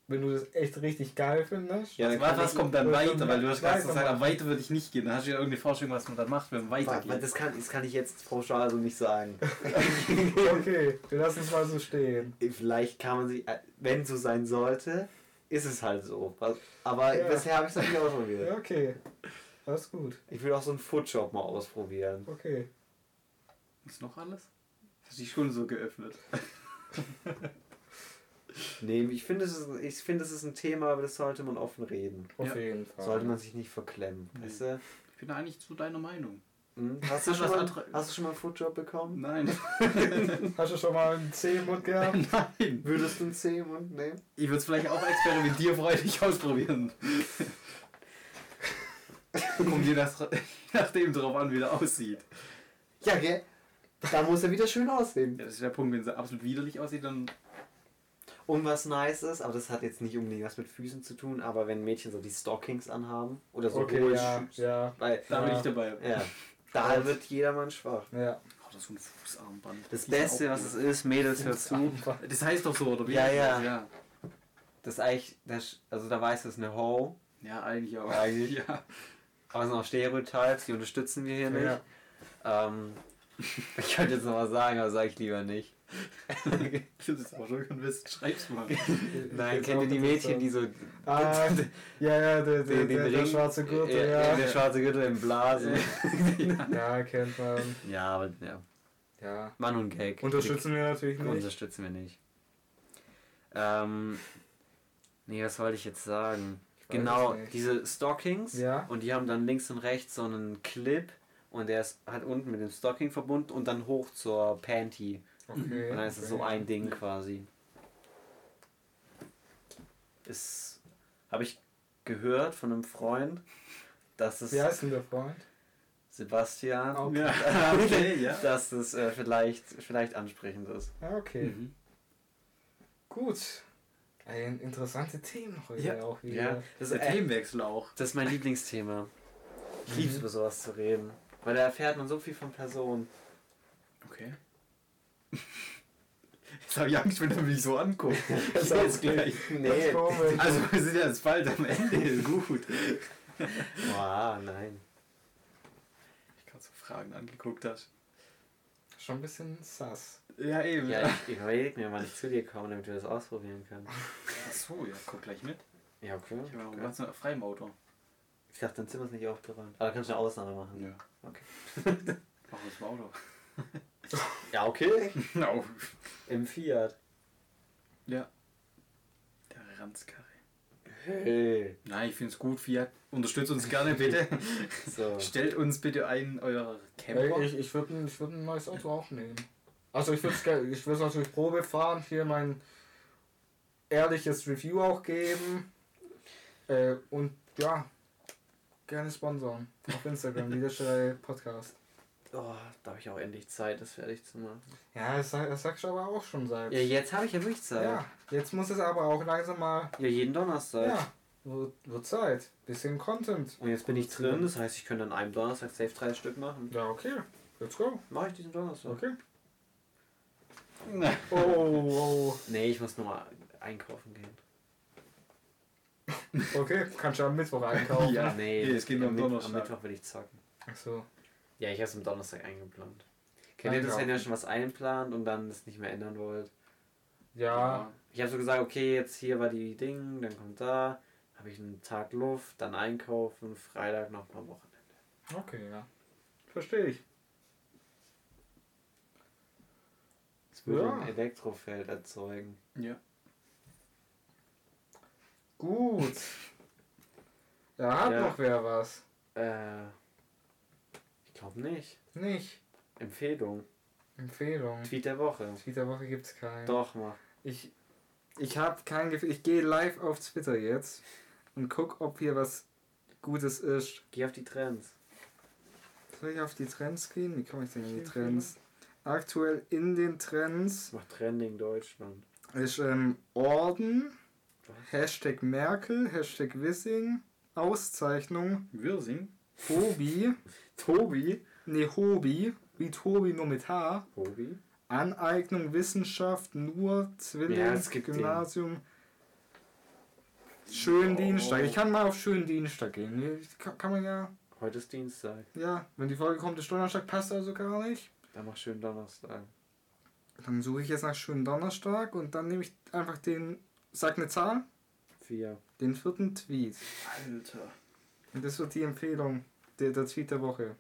wenn du das echt richtig geil findest? Ja, dann was, was ich- kommt dann weiter? Weil du hast gerade gesagt, aber weiter würde ich nicht gehen. Dann hast du ja irgendeine Vorstellung, was man dann macht, wenn man weitergeht. das, kann, das kann ich jetzt pauschal so nicht sagen. <laughs> Okay, wir lassen es mal so stehen. Vielleicht kann man sich, äh, wenn so sein sollte, ist es halt so. Aber Ja. bisher habe ich es noch nicht ausprobiert. Ja, okay. Alles gut. Ich will auch so einen Footjob mal ausprobieren. Okay. Ist noch alles? Hast du die schon so geöffnet? <laughs> Nee, ich finde, es ist, ich finde, es ist ein Thema, aber das sollte man offen reden. Auf Ja. jeden Fall. Sollte man sich nicht verklemmen. Nee. Weißt du? Ich bin eigentlich zu deiner Meinung. Hm? <laughs> Hast, du mal, hast du schon mal einen Footjob bekommen? Nein. <laughs> Hast du schon mal einen Zeh im Mund gehabt? <laughs> Nein. Würdest du einen Zeh im Mund nehmen? Ich würde es vielleicht auch experimentierfreudig ausprobieren. Kommt je nach, nachdem drauf an, wie der aussieht. Ja, gell? Da muss er wieder schön aussehen. Ja, das ist der Punkt, wenn es absolut widerlich aussieht, dann. Und was nice ist, aber das hat jetzt nicht unbedingt was mit Füßen zu tun, aber wenn Mädchen so die Stockings anhaben oder so Okay, hohe ja, Schuhe- ja, Da Weil, Ja. bin ich dabei. ja, da wird jedermann schwach. ja. Oh, das ist so ein Fußarmband. Das sind Beste, was es ist, Mädels, hört zu. Das heißt doch so, oder wie? Ja, ja. Ja, Das ist eigentlich, das, also da weiß es eine Ho, ja eigentlich auch. Eigentlich. <laughs> Ja. aber es sind auch Stereotypes, die unterstützen wir hier nicht. Ja. Ähm, <laughs> ich könnte jetzt noch was sagen, aber sage ich lieber nicht. Ich würde es aber schon wissen. Schreib's mal. <laughs> Nein, kennt auch ihr die Mädchen, so. die so Ah, ja, ja, der, der, den, den der, schwarze Gürtel, ja. Der schwarze Gürtel im Blasen. <laughs> Ja, kennt man. ja, aber ja. Ja. Mann und Gag. Unterstützen wir natürlich nicht. Unterstützen wir nicht. Ähm, nee, was wollte ich jetzt sagen? Genau, diese Stockings Ja. und die haben dann links und rechts so einen Clip und der ist halt unten mit dem Stocking verbunden und dann hoch zur Panty. Okay. Und dann ist es so ein Ding quasi. Ist. Habe ich gehört von einem Freund, dass es Wie heißt denn der Freund? Sebastian, Okay. Ja, <laughs> okay, ja. dass es äh, vielleicht, vielleicht ansprechend ist. Ja, okay. Mhm. Gut. Ein interessante Themen heute Ja. auch wieder. Ja, das ist, Der äh, Themenwechsel auch. das ist mein Lieblingsthema. Ich liebe es, Mhm. über sowas zu reden. Weil da erfährt man so viel von Personen. Okay. Jetzt habe ich Angst, wenn er mich so anguckt. Das ist Jetzt auch gleich. Komisch. Also wir sind ja jetzt bald am Ende. Gut. Boah, nein. Ich gerade so Fragen angeguckt hast. Schon ein bisschen sass. Ja, eben. Ja, ich, ich überlege mir, wann ich zu dir komme, damit wir das ausprobieren können. Ach so, ja, guck gleich mit. Ja, okay. Ich habe okay. ganz noch frei im Auto. Ich dachte, dein Zimmer ist nicht aufgeräumt. Aber da kannst du eine Ausnahme machen. Ja. Okay. Mach das im Auto. <laughs> Ja, okay. <laughs> No. Im Fiat. Ja. Der Ranzkarre. Hey. Nein, ich finde es gut, Fiat. Unterstützt uns gerne bitte. <laughs> So. Stellt uns bitte einen eurer Camper. Ey, ich ich würde ein, ich würd ein neues Auto auch nehmen. Also ich würde es ich würd's natürlich Probe fahren, hier mein ehrliches Review auch geben. Äh, und ja, gerne sponsern. Auf Instagram, <laughs> Liederschrei Podcast. Oh, da habe ich auch endlich Zeit, das fertig zu machen. Ja, das, sag- das sagst du aber auch schon seit. Ja, jetzt habe ich ja wirklich Zeit. Ja, jetzt muss es aber auch langsam mal. Ja, jeden Donnerstag. Ja, wird, wird Zeit. Bisschen Content. Und jetzt bin ich drin, das heißt, ich könnte an einem Donnerstag safe drei Stück machen. Ja, okay. Let's go. Mache ich diesen Donnerstag. Okay. Oh, oh. Nee, ich muss nochmal einkaufen gehen. <laughs> Okay, kannst du am Mittwoch einkaufen. Ja. nee, nee, es geht nur am Mitt- Am Donnerstag. Mittwoch will ich zocken. Ach so. Ja, ich habe es am Donnerstag eingeplant. Kennt ihr das, wenn ihr schon was einplant und dann es nicht mehr ändern wollt? Ja, Ich habe so gesagt, okay, jetzt hier war die Ding, dann kommt da, habe ich einen Tag Luft, dann einkaufen, Freitag noch mal Wochenende. okay, ja. verstehe ich. Es würde Ja. ein Elektrofeld erzeugen. Ja. Gut. <laughs> Da hat Ja. noch wer was. Äh, glaube nicht. Nicht. Empfehlung. Empfehlung. Tweet der Woche. Tweet der Woche gibt's keinen. Doch, mach. Ich, ich habe kein Gefühl. Ich gehe live auf Twitter jetzt und guck, ob hier was Gutes ist. Geh auf die Trends. Soll ich auf die Trends gehen? Wie komme ich denn in die Trends? Aktuell in den Trends Mach Trending Deutschland. ist ähm, Orden, Was? Hashtag Merkel, Hashtag Wissing, Auszeichnung, Wirsing? Hobby, <laughs> Tobi. ne Hobby, wie Tobi nur mit H, Tobi? Aneignung, Wissenschaft, nur Zwilling, Ja. Schönen Oh. Dienstag. Ich kann mal auf schönen Dienstag gehen. Kann, kann man ja, Heute ist Dienstag. ja, wenn die Folge kommt, ist Donnerstag, passt also gar nicht. Dann mach schön Donnerstag. Dann suche ich jetzt nach schönen Donnerstag und dann nehme ich einfach den, sag eine Zahl, Vier. den vierten Tweet. Alter. Und das wird die Empfehlung, der, der Tweet der Woche.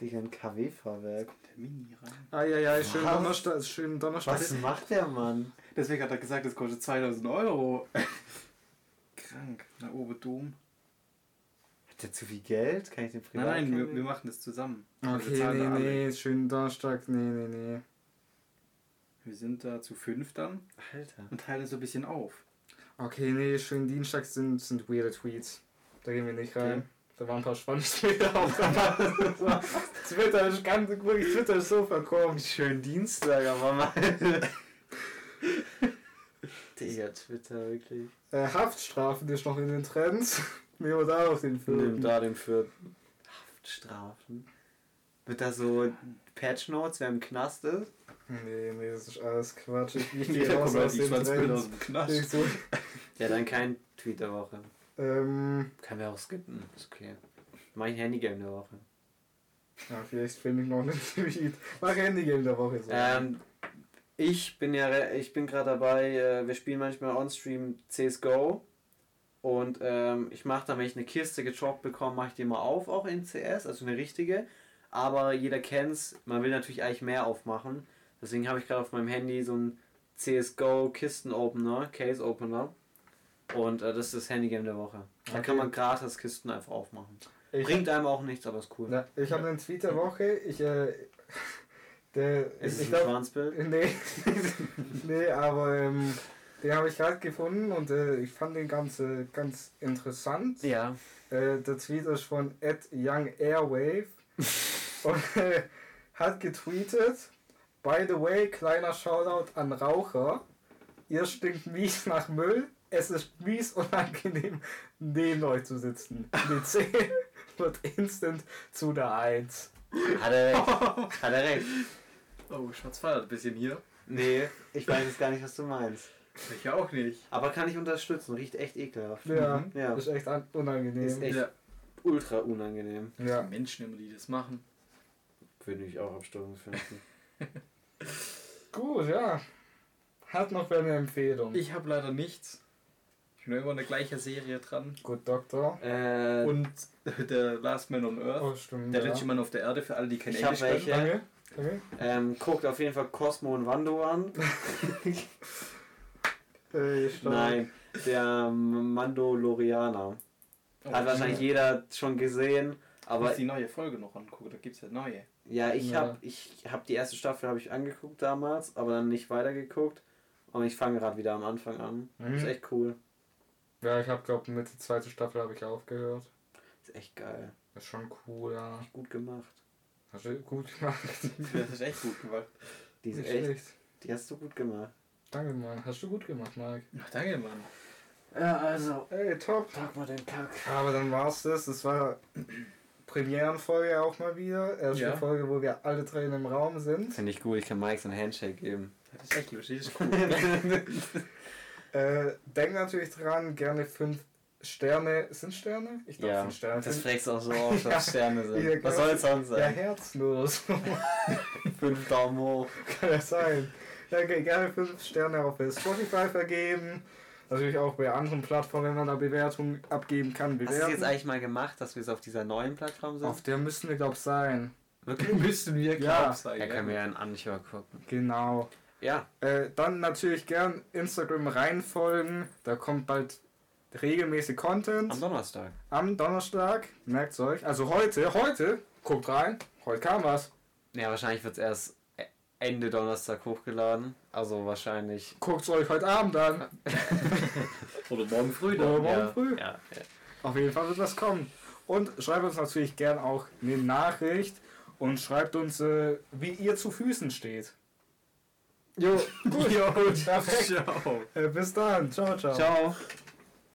Digga, ein KW-Fahrwerk. Der Mini rein. Ah ja, ja, schönen Was? Donnerstag, schönen Donnerstag. Was macht der Mann? Deswegen hat er gesagt, es kostet 2000 Euro. <laughs> Krank. Na, Oberdom. Hat der zu viel Geld? Kann ich den privat Nein, nein, wir, wir machen das zusammen. Wir Okay, zahlen nee, nee, schönen Donnerstag, nee, nee, nee. Wir sind da zu fünf dann Alter. und teilen so ein bisschen auf. Okay, nee, schönen Dienstag sind, sind weirde Tweets. Da gehen wir nicht rein. Okay. Da waren ein paar spannende auch dabei. Twitter ist ganz wirklich, Twitter ist so verkommen. Schönen Dienstag, aber mal. Digga, Twitter, wirklich. Äh, Haftstrafen ist noch in den Trends. Nehmen wir da auf den Nimm Film. da den für Haftstrafen. Wird da so Patch Notes, wer im Knast ist? Nee, nee, das ist alles Quatsch. Ich, <laughs> gehe raus aus aus dem Knast. Ja, dann kein Tweet der Woche. Ähm, Können wir auch skippen. Ist okay. Mein Handygame der Woche. ja, vielleicht finde ich noch einen <laughs> Tweet. Mach Handygame der Woche so. Ähm, ich bin ja, ich bin gerade dabei, äh, wir spielen manchmal on-stream CSGO. Und ähm, ich mache dann, wenn ich eine Kiste gedroppt bekomme, mache ich die mal auf, auch in CS, also eine richtige. Aber jeder kennt's, man will natürlich eigentlich mehr aufmachen. Deswegen habe ich gerade auf meinem Handy so einen CSGO Kisten-Opener, Case-Opener. Und äh, das ist das Handygame der Woche. Da Okay. kann man gratis Kisten einfach aufmachen. ich, Bringt einem auch nichts, aber ist cool. na, ich habe einen Tweet der Woche. Ich, äh, <laughs> der, Ist es ich ein glaube, Schwanzbild? <laughs> Nee, <laughs> nee aber ähm, den habe ich gerade gefunden und äh, ich fand den ganz, äh, ganz interessant. Ja. Äh, der Tweet ist von at Young Airwave und äh, hat getweetet, by the way, kleiner Shoutout an Raucher, ihr stinkt mies nach Müll, es ist mies unangenehm, neben euch zu sitzen. Die 10 <laughs> wird instant zu der 1. Hat er recht. <laughs> Hat er recht. Oh, Schatz feiert ein bisschen hier. Nee, ich weiß jetzt gar nicht, was du meinst. Ich auch nicht. Aber kann ich unterstützen, riecht echt ekelhaft. Ja, Mhm. Ja. ist echt an- unangenehm. Ist echt Ja. ultra unangenehm. Ja. Menschen immer, die das machen. Würde ich auch abstimmungsfinden. <laughs> Gut, ja. Hat noch wer eine Empfehlung? Ich habe leider nichts. Ich bin immer in der gleichen Serie dran. Gut, Doktor. äh, Und <laughs> der Last Man on Earth. Oh, stimmt. Der ja. letzte Mann auf der Erde, für alle, die kein Ich Englisch können. welche. Danke. Danke. ähm, guckt auf jeden Fall Cosmo und Wando an. <laughs> Äh. Nein, der Mandalorianer. Oh, Hat wahrscheinlich jeder schon gesehen. aber Aber die neue Folge noch angucken, da gibt es ja neue. ja, ich Ja. habe ich hab die erste Staffel habe ich angeguckt damals, aber dann nicht weitergeguckt. Und ich fange gerade wieder am Anfang an. Mhm. Ist echt cool. Ja, ich habe glaube mit der zweiten Staffel habe ich aufgehört. Ist echt geil. Ist schon cool, ja. Echt gut gemacht. Hast du gut gemacht. <laughs> Das ist echt gut gemacht. Die ist Nicht echt, schlecht. die hast du gut gemacht. Danke, Mann. Hast du gut gemacht, Mike. Ach, danke, Mann. Ja, also. Ey, top. Pack mal den Kack. Aber dann war's das. Das war <clears throat> Premierenfolge auch mal wieder. Erste Ja. Folge, wo wir alle drei in einem Raum sind. Finde ich gut, ich kann Mike so einen Handshake geben. Das ist echt lustig, das ist cool. <laughs> <laughs> Äh, denk natürlich dran, gerne fünf Sterne. Sind Sterne? Ich glaube, Ja, sind Sterne. das Fünf- fragst du auch so <laughs> oft, Ja. dass Sterne Ja, sind. Was genau. soll es sonst ja, sein? Herzen oder so. Fünf Daumen hoch. <laughs> Kann ja sein. Ja, ge- gerne 5 Sterne auf Spotify vergeben. Natürlich auch bei anderen Plattformen, wenn man da Bewertungen abgeben kann, Hast du es bewerten. jetzt eigentlich mal gemacht, dass wir es auf dieser neuen Plattform sind? auf der müssten wir, glaube ich, sein. Wirklich? Müssten wir Ja. Grab sein. Er kann mir ja einen Anchor gucken. Genau. Ja, Äh, dann natürlich gern Instagram reinfolgen. Da kommt bald regelmäßig Content. am Donnerstag. Am Donnerstag. Merkt's euch. Also heute, heute, guckt rein. Heute kam was. Ja, wahrscheinlich wird es erst Ende Donnerstag hochgeladen. Also wahrscheinlich. Guckt's euch heute Abend an. <laughs> Oder morgen früh Oder dann. morgen ja, früh. Ja, ja. Auf jeden Fall wird was kommen. Und schreibt uns natürlich gern auch eine Nachricht und schreibt uns, äh, wie ihr zu Füßen steht. Jo, gut. <laughs> Jo, <laughs> ciao. Äh, bis dann. Ciao, ciao. Ciao.